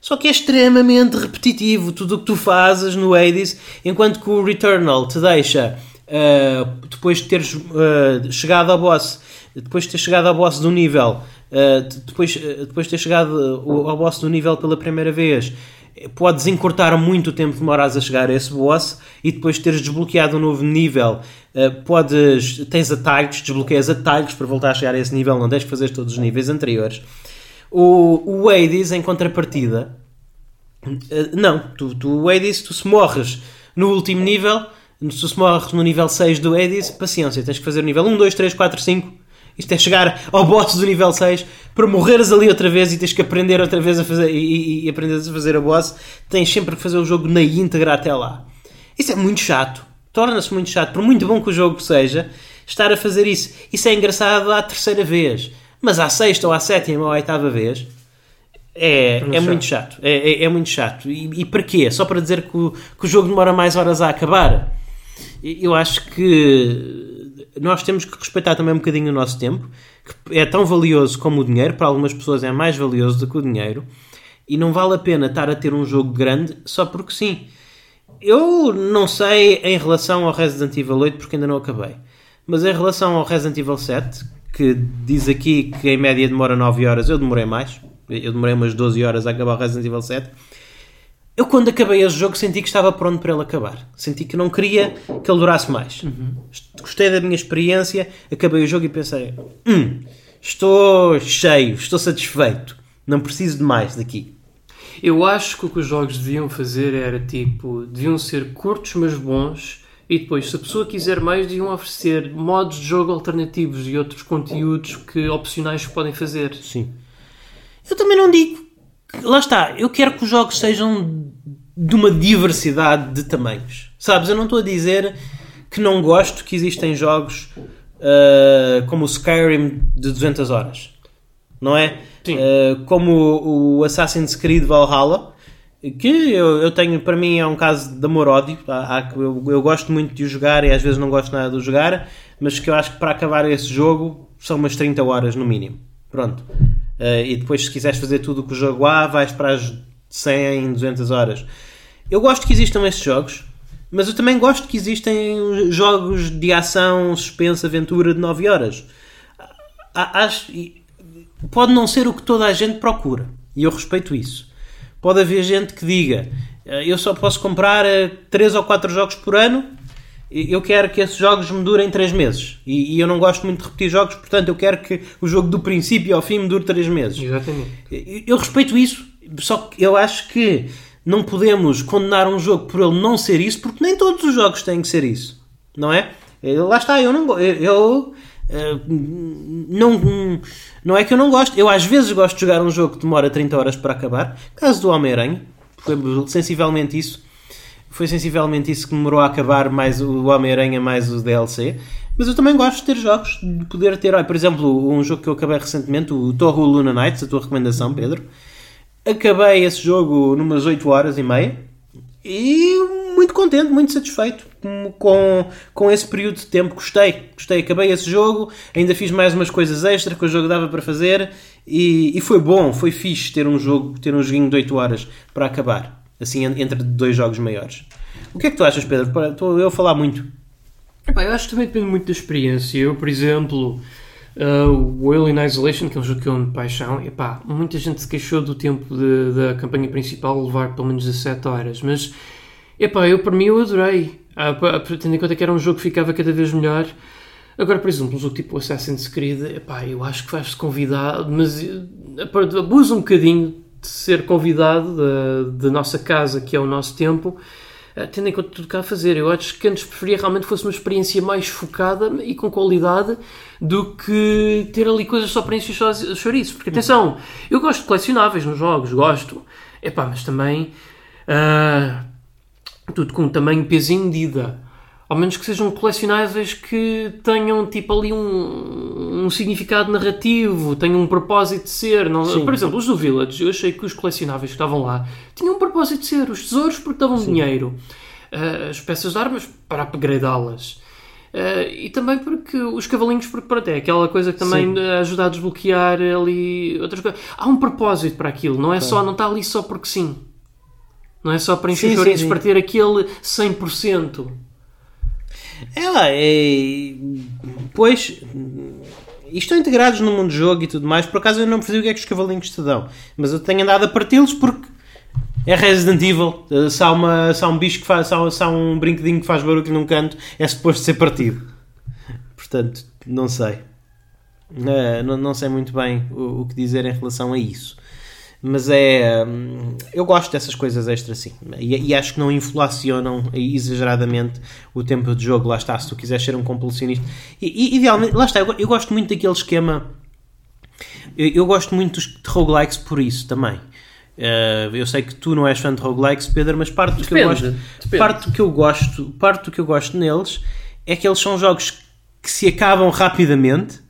só que é extremamente repetitivo tudo o que tu fazes no Hades, enquanto que o Returnal te deixa, eh, depois de teres eh, chegado ao boss, depois de ter chegado ao boss do nível, eh, depois, eh, depois de ter chegado ao ao boss do nível pela primeira vez, eh, podes encurtar muito o tempo que demoras a chegar a esse boss e depois de teres desbloqueado um novo nível, eh, podes, tens atalhos, desbloqueias atalhos para voltar a chegar a esse nível, não tens que fazer todos os níveis anteriores. O, o Hades, em contrapartida, eh, não, tu, tu, Hades, tu se morres no último nível, se se morres no nível 6 do Hades, paciência, tens que fazer o nível 1, 2, 3, 4, 5. Isto é chegar ao boss do nível 6 para morreres ali outra vez e tens que aprender outra vez a fazer e, e, e aprenderes a fazer a boss. Tens sempre que fazer o jogo na íntegra até lá. Isso é muito chato. Torna-se muito chato. Por muito bom que o jogo seja, estar a fazer isso. Isso é engraçado à terceira vez. Mas à sexta ou à sétima ou à oitava vez, é, é chato. muito chato. É, é- é muito chato. E, e para quê? Só para dizer que o, que o jogo demora mais horas a acabar? Eu acho que nós temos que respeitar também um bocadinho o nosso tempo, que é tão valioso como o dinheiro. Para algumas pessoas é mais valioso do que o dinheiro. E não vale a pena estar a ter um jogo grande só porque sim. Eu não sei em relação ao Resident Evil 8 porque ainda não acabei. Mas em relação ao Resident Evil 7, que diz aqui que em média demora 9 horas, eu demorei mais. Eu demorei umas 12 horas a acabar o Resident Evil 7. Eu quando acabei esse jogo senti que estava pronto para ele acabar. Senti que não queria que ele durasse mais. Gostei da minha experiência, acabei o jogo e pensei: hum, estou cheio, estou satisfeito. Não preciso de mais daqui. Eu acho que o que os jogos deviam fazer era tipo, deviam ser curtos mas bons e depois, se a pessoa quiser mais, deviam oferecer modos de jogo alternativos e outros conteúdos que opcionais que podem fazer. Sim. Eu também não digo. Lá está, eu quero que os jogos sejam de uma diversidade de tamanhos. Sabes, eu não estou a dizer que não gosto que existem jogos uh, como o Skyrim de 200 horas, não é? Uh, como o Assassin's Creed Valhalla, que eu, eu, tenho, para mim é um caso de amor-ódio. Eu, eu, gosto muito de o jogar e às vezes não gosto nada de o jogar, mas que eu acho que para acabar esse jogo são umas 30 horas no mínimo. Pronto. Uh, e depois, se quiseres fazer tudo que o jogo há, vais para as 100, 200 horas. Eu gosto que existam esses jogos, mas eu também gosto que existem jogos de ação, suspense, aventura de 9 horas. Acho, pode não ser o que toda a gente procura, e eu respeito isso. Pode haver gente que diga eh, eu só posso comprar 3 eh, ou 4 jogos por ano eu quero que esses jogos me durem 3 meses. E, e, eu não gosto muito de repetir jogos, portanto eu quero que o jogo do princípio ao fim me dure 3 meses. Exatamente. Eu, eu respeito isso, só que eu acho que não podemos condenar um jogo por ele não ser isso, porque nem todos os jogos têm que ser isso. Não é? Lá está, eu não eu, eu uh, não, não é que eu não gosto. Eu às vezes gosto de jogar um jogo que demora 30 horas para acabar. Caso do Homem-Aranha, foi sensivelmente isso. Foi sensivelmente isso que demorou a acabar mais o Homem-Aranha mais o DLC. Mas eu também gosto de ter jogos, de poder ter, olha, por exemplo, um jogo que eu acabei recentemente, o Torro Luna Nights, a tua recomendação, Pedro. Acabei esse jogo numas 8 horas e meia e muito contente, muito satisfeito com, com esse período de tempo. Gostei, gostei. Acabei esse jogo, ainda fiz mais umas coisas extra que o jogo dava para fazer e, e foi bom, foi fixe ter um jogo, ter um joguinho de 8 horas para acabar assim entre dois jogos maiores. O que é que tu achas, Pedro? Estou eu a falar muito. Epá, eu acho que também depende muito da experiência. Eu, por exemplo, uh, o Alien Isolation, que é um jogo que eu amo de paixão, epá, muita gente se queixou do tempo de, da campanha principal levar pelo menos 17 horas, mas epá, eu para mim eu adorei. Ah, tendo em conta que era um jogo que ficava cada vez melhor. Agora, por exemplo, um jogo tipo Assassin's Creed, epá, eu acho que vais-te convidar, mas eh, abusa um bocadinho ser convidado da, da nossa casa, que é o nosso tempo, eh, tendo em conta tudo que há a fazer. Eu acho que antes preferia realmente fosse uma experiência mais focada e com qualidade do que ter ali coisas só para encher chouriços. Porque atenção, eu gosto de colecionáveis nos jogos, gosto. Epá, mas também uh, tudo com tamanho, peso e medida. Ao menos que sejam colecionáveis que tenham tipo ali um, um significado narrativo, tenham um propósito de ser. Não, por exemplo, os do Village, eu achei que os colecionáveis que estavam lá tinham um propósito de ser. Os tesouros porque davam Sim. dinheiro, uh, as peças de armas para upgradeá-las. Uh, e também porque os cavalinhos, porque pronto, é aquela coisa que também Sim. ajuda a desbloquear ali outras coisas. Há um propósito para aquilo, não é só, não está ali só porque sim. Não é só para encher chouriços, para ter aquele 100%. É lá, é... Pois, estão integrados no mundo do jogo e tudo mais. Por acaso eu não percebi o que é que os cavalinhos te dão, mas eu tenho andado a parti-los porque é Resident Evil. Se há, uma, se há um bicho que faz, se há, se há um brinquedinho que faz barulho num canto, é suposto ser partido. Portanto, não sei. Uh, não, não sei muito bem o, o que dizer em relação a isso mas é. Hum, eu gosto dessas coisas extra sim. E, e, acho que não inflacionam exageradamente o tempo de jogo. Lá está, se tu quiseres ser um compulsionista. E, e idealmente, lá está, eu, eu, gosto muito daquele esquema. Eu, eu gosto muito de roguelikes por isso também. Uh, eu sei que tu não és fã de roguelikes, Pedro, mas parte do, depende, que eu gosto, parte do que eu gosto, parte do que eu gosto neles é que eles são jogos que se acabam rapidamente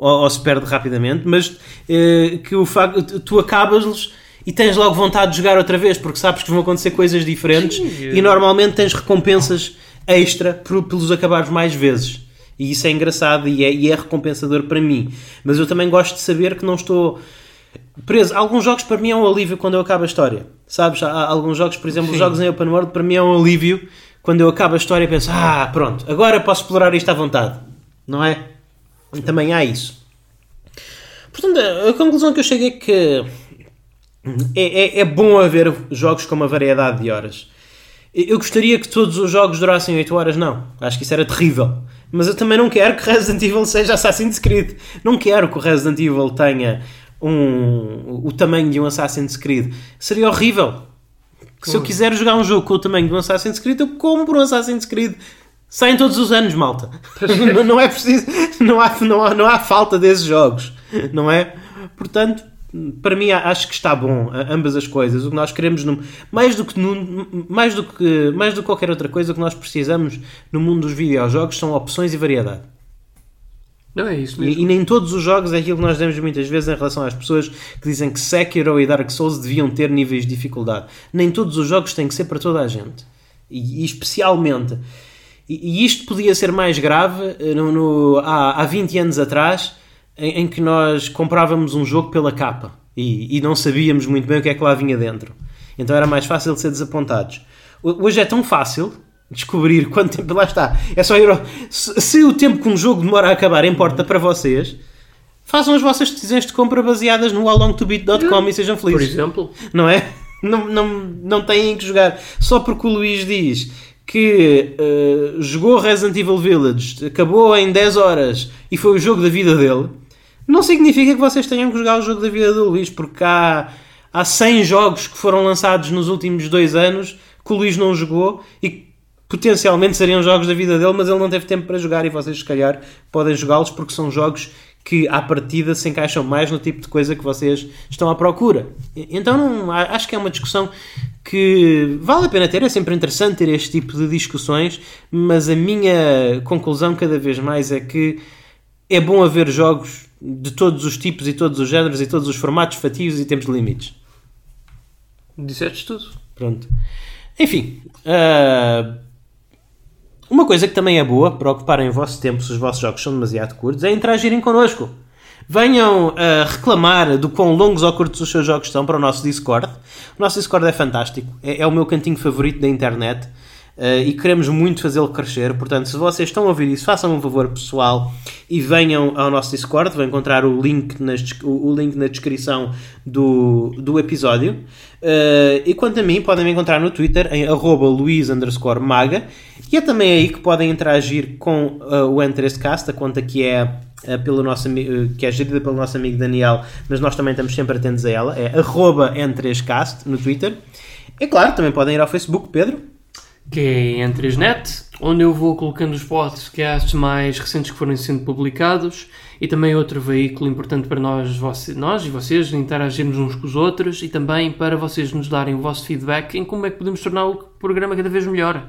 ou, ou se perde rapidamente, mas uh, que o facto tu acabas-los e tens logo vontade de jogar outra vez porque sabes que vão acontecer coisas diferentes Sim, e normalmente tens recompensas extra por, pelos acabares mais vezes. E isso é engraçado e é, e é recompensador para mim. Mas eu também gosto de saber que não estou preso. Alguns jogos para mim é um alívio quando eu acabo a história. Sabes? Há alguns jogos, por exemplo, Sim. jogos em open world, para mim é um alívio quando eu acabo a história e penso, ah, pronto, agora posso explorar isto à vontade. Não é? Também há isso. Portanto, a conclusão que eu cheguei é que é, é, é bom haver jogos com uma variedade de horas. Eu gostaria que todos os jogos durassem 8 horas, não. Acho que isso era terrível. Mas eu também não quero que Resident Evil seja Assassin's Creed. Não quero que o Resident Evil tenha um, o tamanho de um Assassin's Creed. Seria horrível. Se eu quiser jogar um jogo com o tamanho de um Assassin's Creed, eu compro um Assassin's Creed Saem todos os anos, malta. <laughs> não, não é preciso. Não há, não, há, não há falta desses jogos. <laughs> Não é? Portanto, para mim acho que está bom ambas as coisas. O que nós queremos, no, mais, do que no, mais, do que, mais do que qualquer outra coisa, o que nós precisamos no mundo dos videojogos são opções e variedade. Não é isso mesmo. E, e, nem todos os jogos é aquilo que nós demos muitas vezes em relação às pessoas que dizem que Sekiro e Dark Souls deviam ter níveis de dificuldade. Nem todos os jogos têm que ser para toda a gente. E, e especialmente. E, e, isto podia ser mais grave eh, no, no, há, há 20 anos atrás, em, em, que nós comprávamos um jogo pela capa e, e não sabíamos muito bem o que é que lá vinha dentro. Então era mais fácil de ser desapontados. Hoje é tão fácil descobrir <laughs> quanto tempo. Lá está. É só ir. Ao... Se, se, o tempo que um jogo demora a acabar importa para vocês, façam as vossas decisões de compra baseadas no howlongtobeat.com e sejam felizes. Por exemplo. Não é? Não, não, não têm que jogar. Só porque o Luís diz que uh, jogou Resident Evil Village, acabou em 10 horas e foi o jogo da vida dele, não significa que vocês tenham que jogar o jogo da vida do Luís, porque há, há 100 jogos que foram lançados nos últimos dois anos que o Luís não jogou e potencialmente seriam jogos da vida dele, mas ele não teve tempo para jogar e vocês, se calhar, podem jogá-los porque são jogos que, à partida, se encaixam mais no tipo de coisa que vocês estão à procura. Então, não, acho que é uma discussão que vale a pena ter, é sempre interessante ter este tipo de discussões, mas a minha conclusão cada vez mais é que é bom haver jogos de todos os tipos e todos os géneros e todos os formatos, fatios e tempos de limites. Disseste tudo. Pronto. Enfim, uh, uma coisa que também é boa para ocuparem o vosso tempo se os vossos jogos são demasiado curtos é interagirem connosco. Venham a reclamar do quão longos ou curtos os seus jogos são para o nosso Discord. O nosso Discord é fantástico, é, é o meu cantinho favorito da internet. Uh, e queremos muito fazê-lo crescer. Portanto, se vocês estão a ouvir isso, façam um favor pessoal e venham ao nosso Discord. Vão encontrar o link, nas, o, o link na descrição do, do episódio. Uh, e quanto a mim, podem me encontrar no Twitter em luís_maga e é também aí que podem interagir com uh, o Entrescast, a conta que é, pelo nosso, que é gerida pelo nosso amigo Daniel, mas nós também estamos sempre atentos a ela. É Entrescast no Twitter. E claro, também podem ir ao Facebook, Pedro que é Entresnet, onde eu vou colocando os podcasts mais recentes que forem sendo publicados e também outro veículo importante para nós, você, nós e vocês interagirmos uns com os outros e também para vocês nos darem o vosso feedback em como é que podemos tornar o programa cada vez melhor.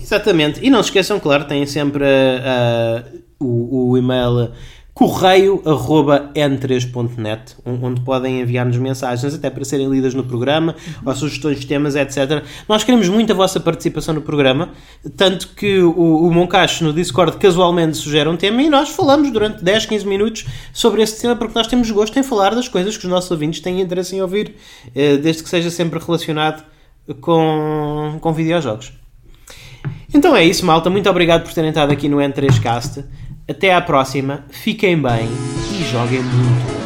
Exatamente. E não se esqueçam, claro, têm sempre uh, o, o e-mail correio.n3.net, onde podem enviar-nos mensagens até para serem lidas no programa, ou sugestões de temas, etc. Nós queremos muito a vossa participação no programa, tanto que o, o Moncacho no Discord casualmente sugere um tema e nós falamos durante 10, 15 minutos sobre esse tema, porque nós temos gosto em falar das coisas que os nossos ouvintes têm interesse em ouvir, eh, desde que seja sempre relacionado com, com videojogos. Então é isso, malta. Muito obrigado por terem estado aqui no N3Cast. Até à próxima, fiquem bem e joguem muito.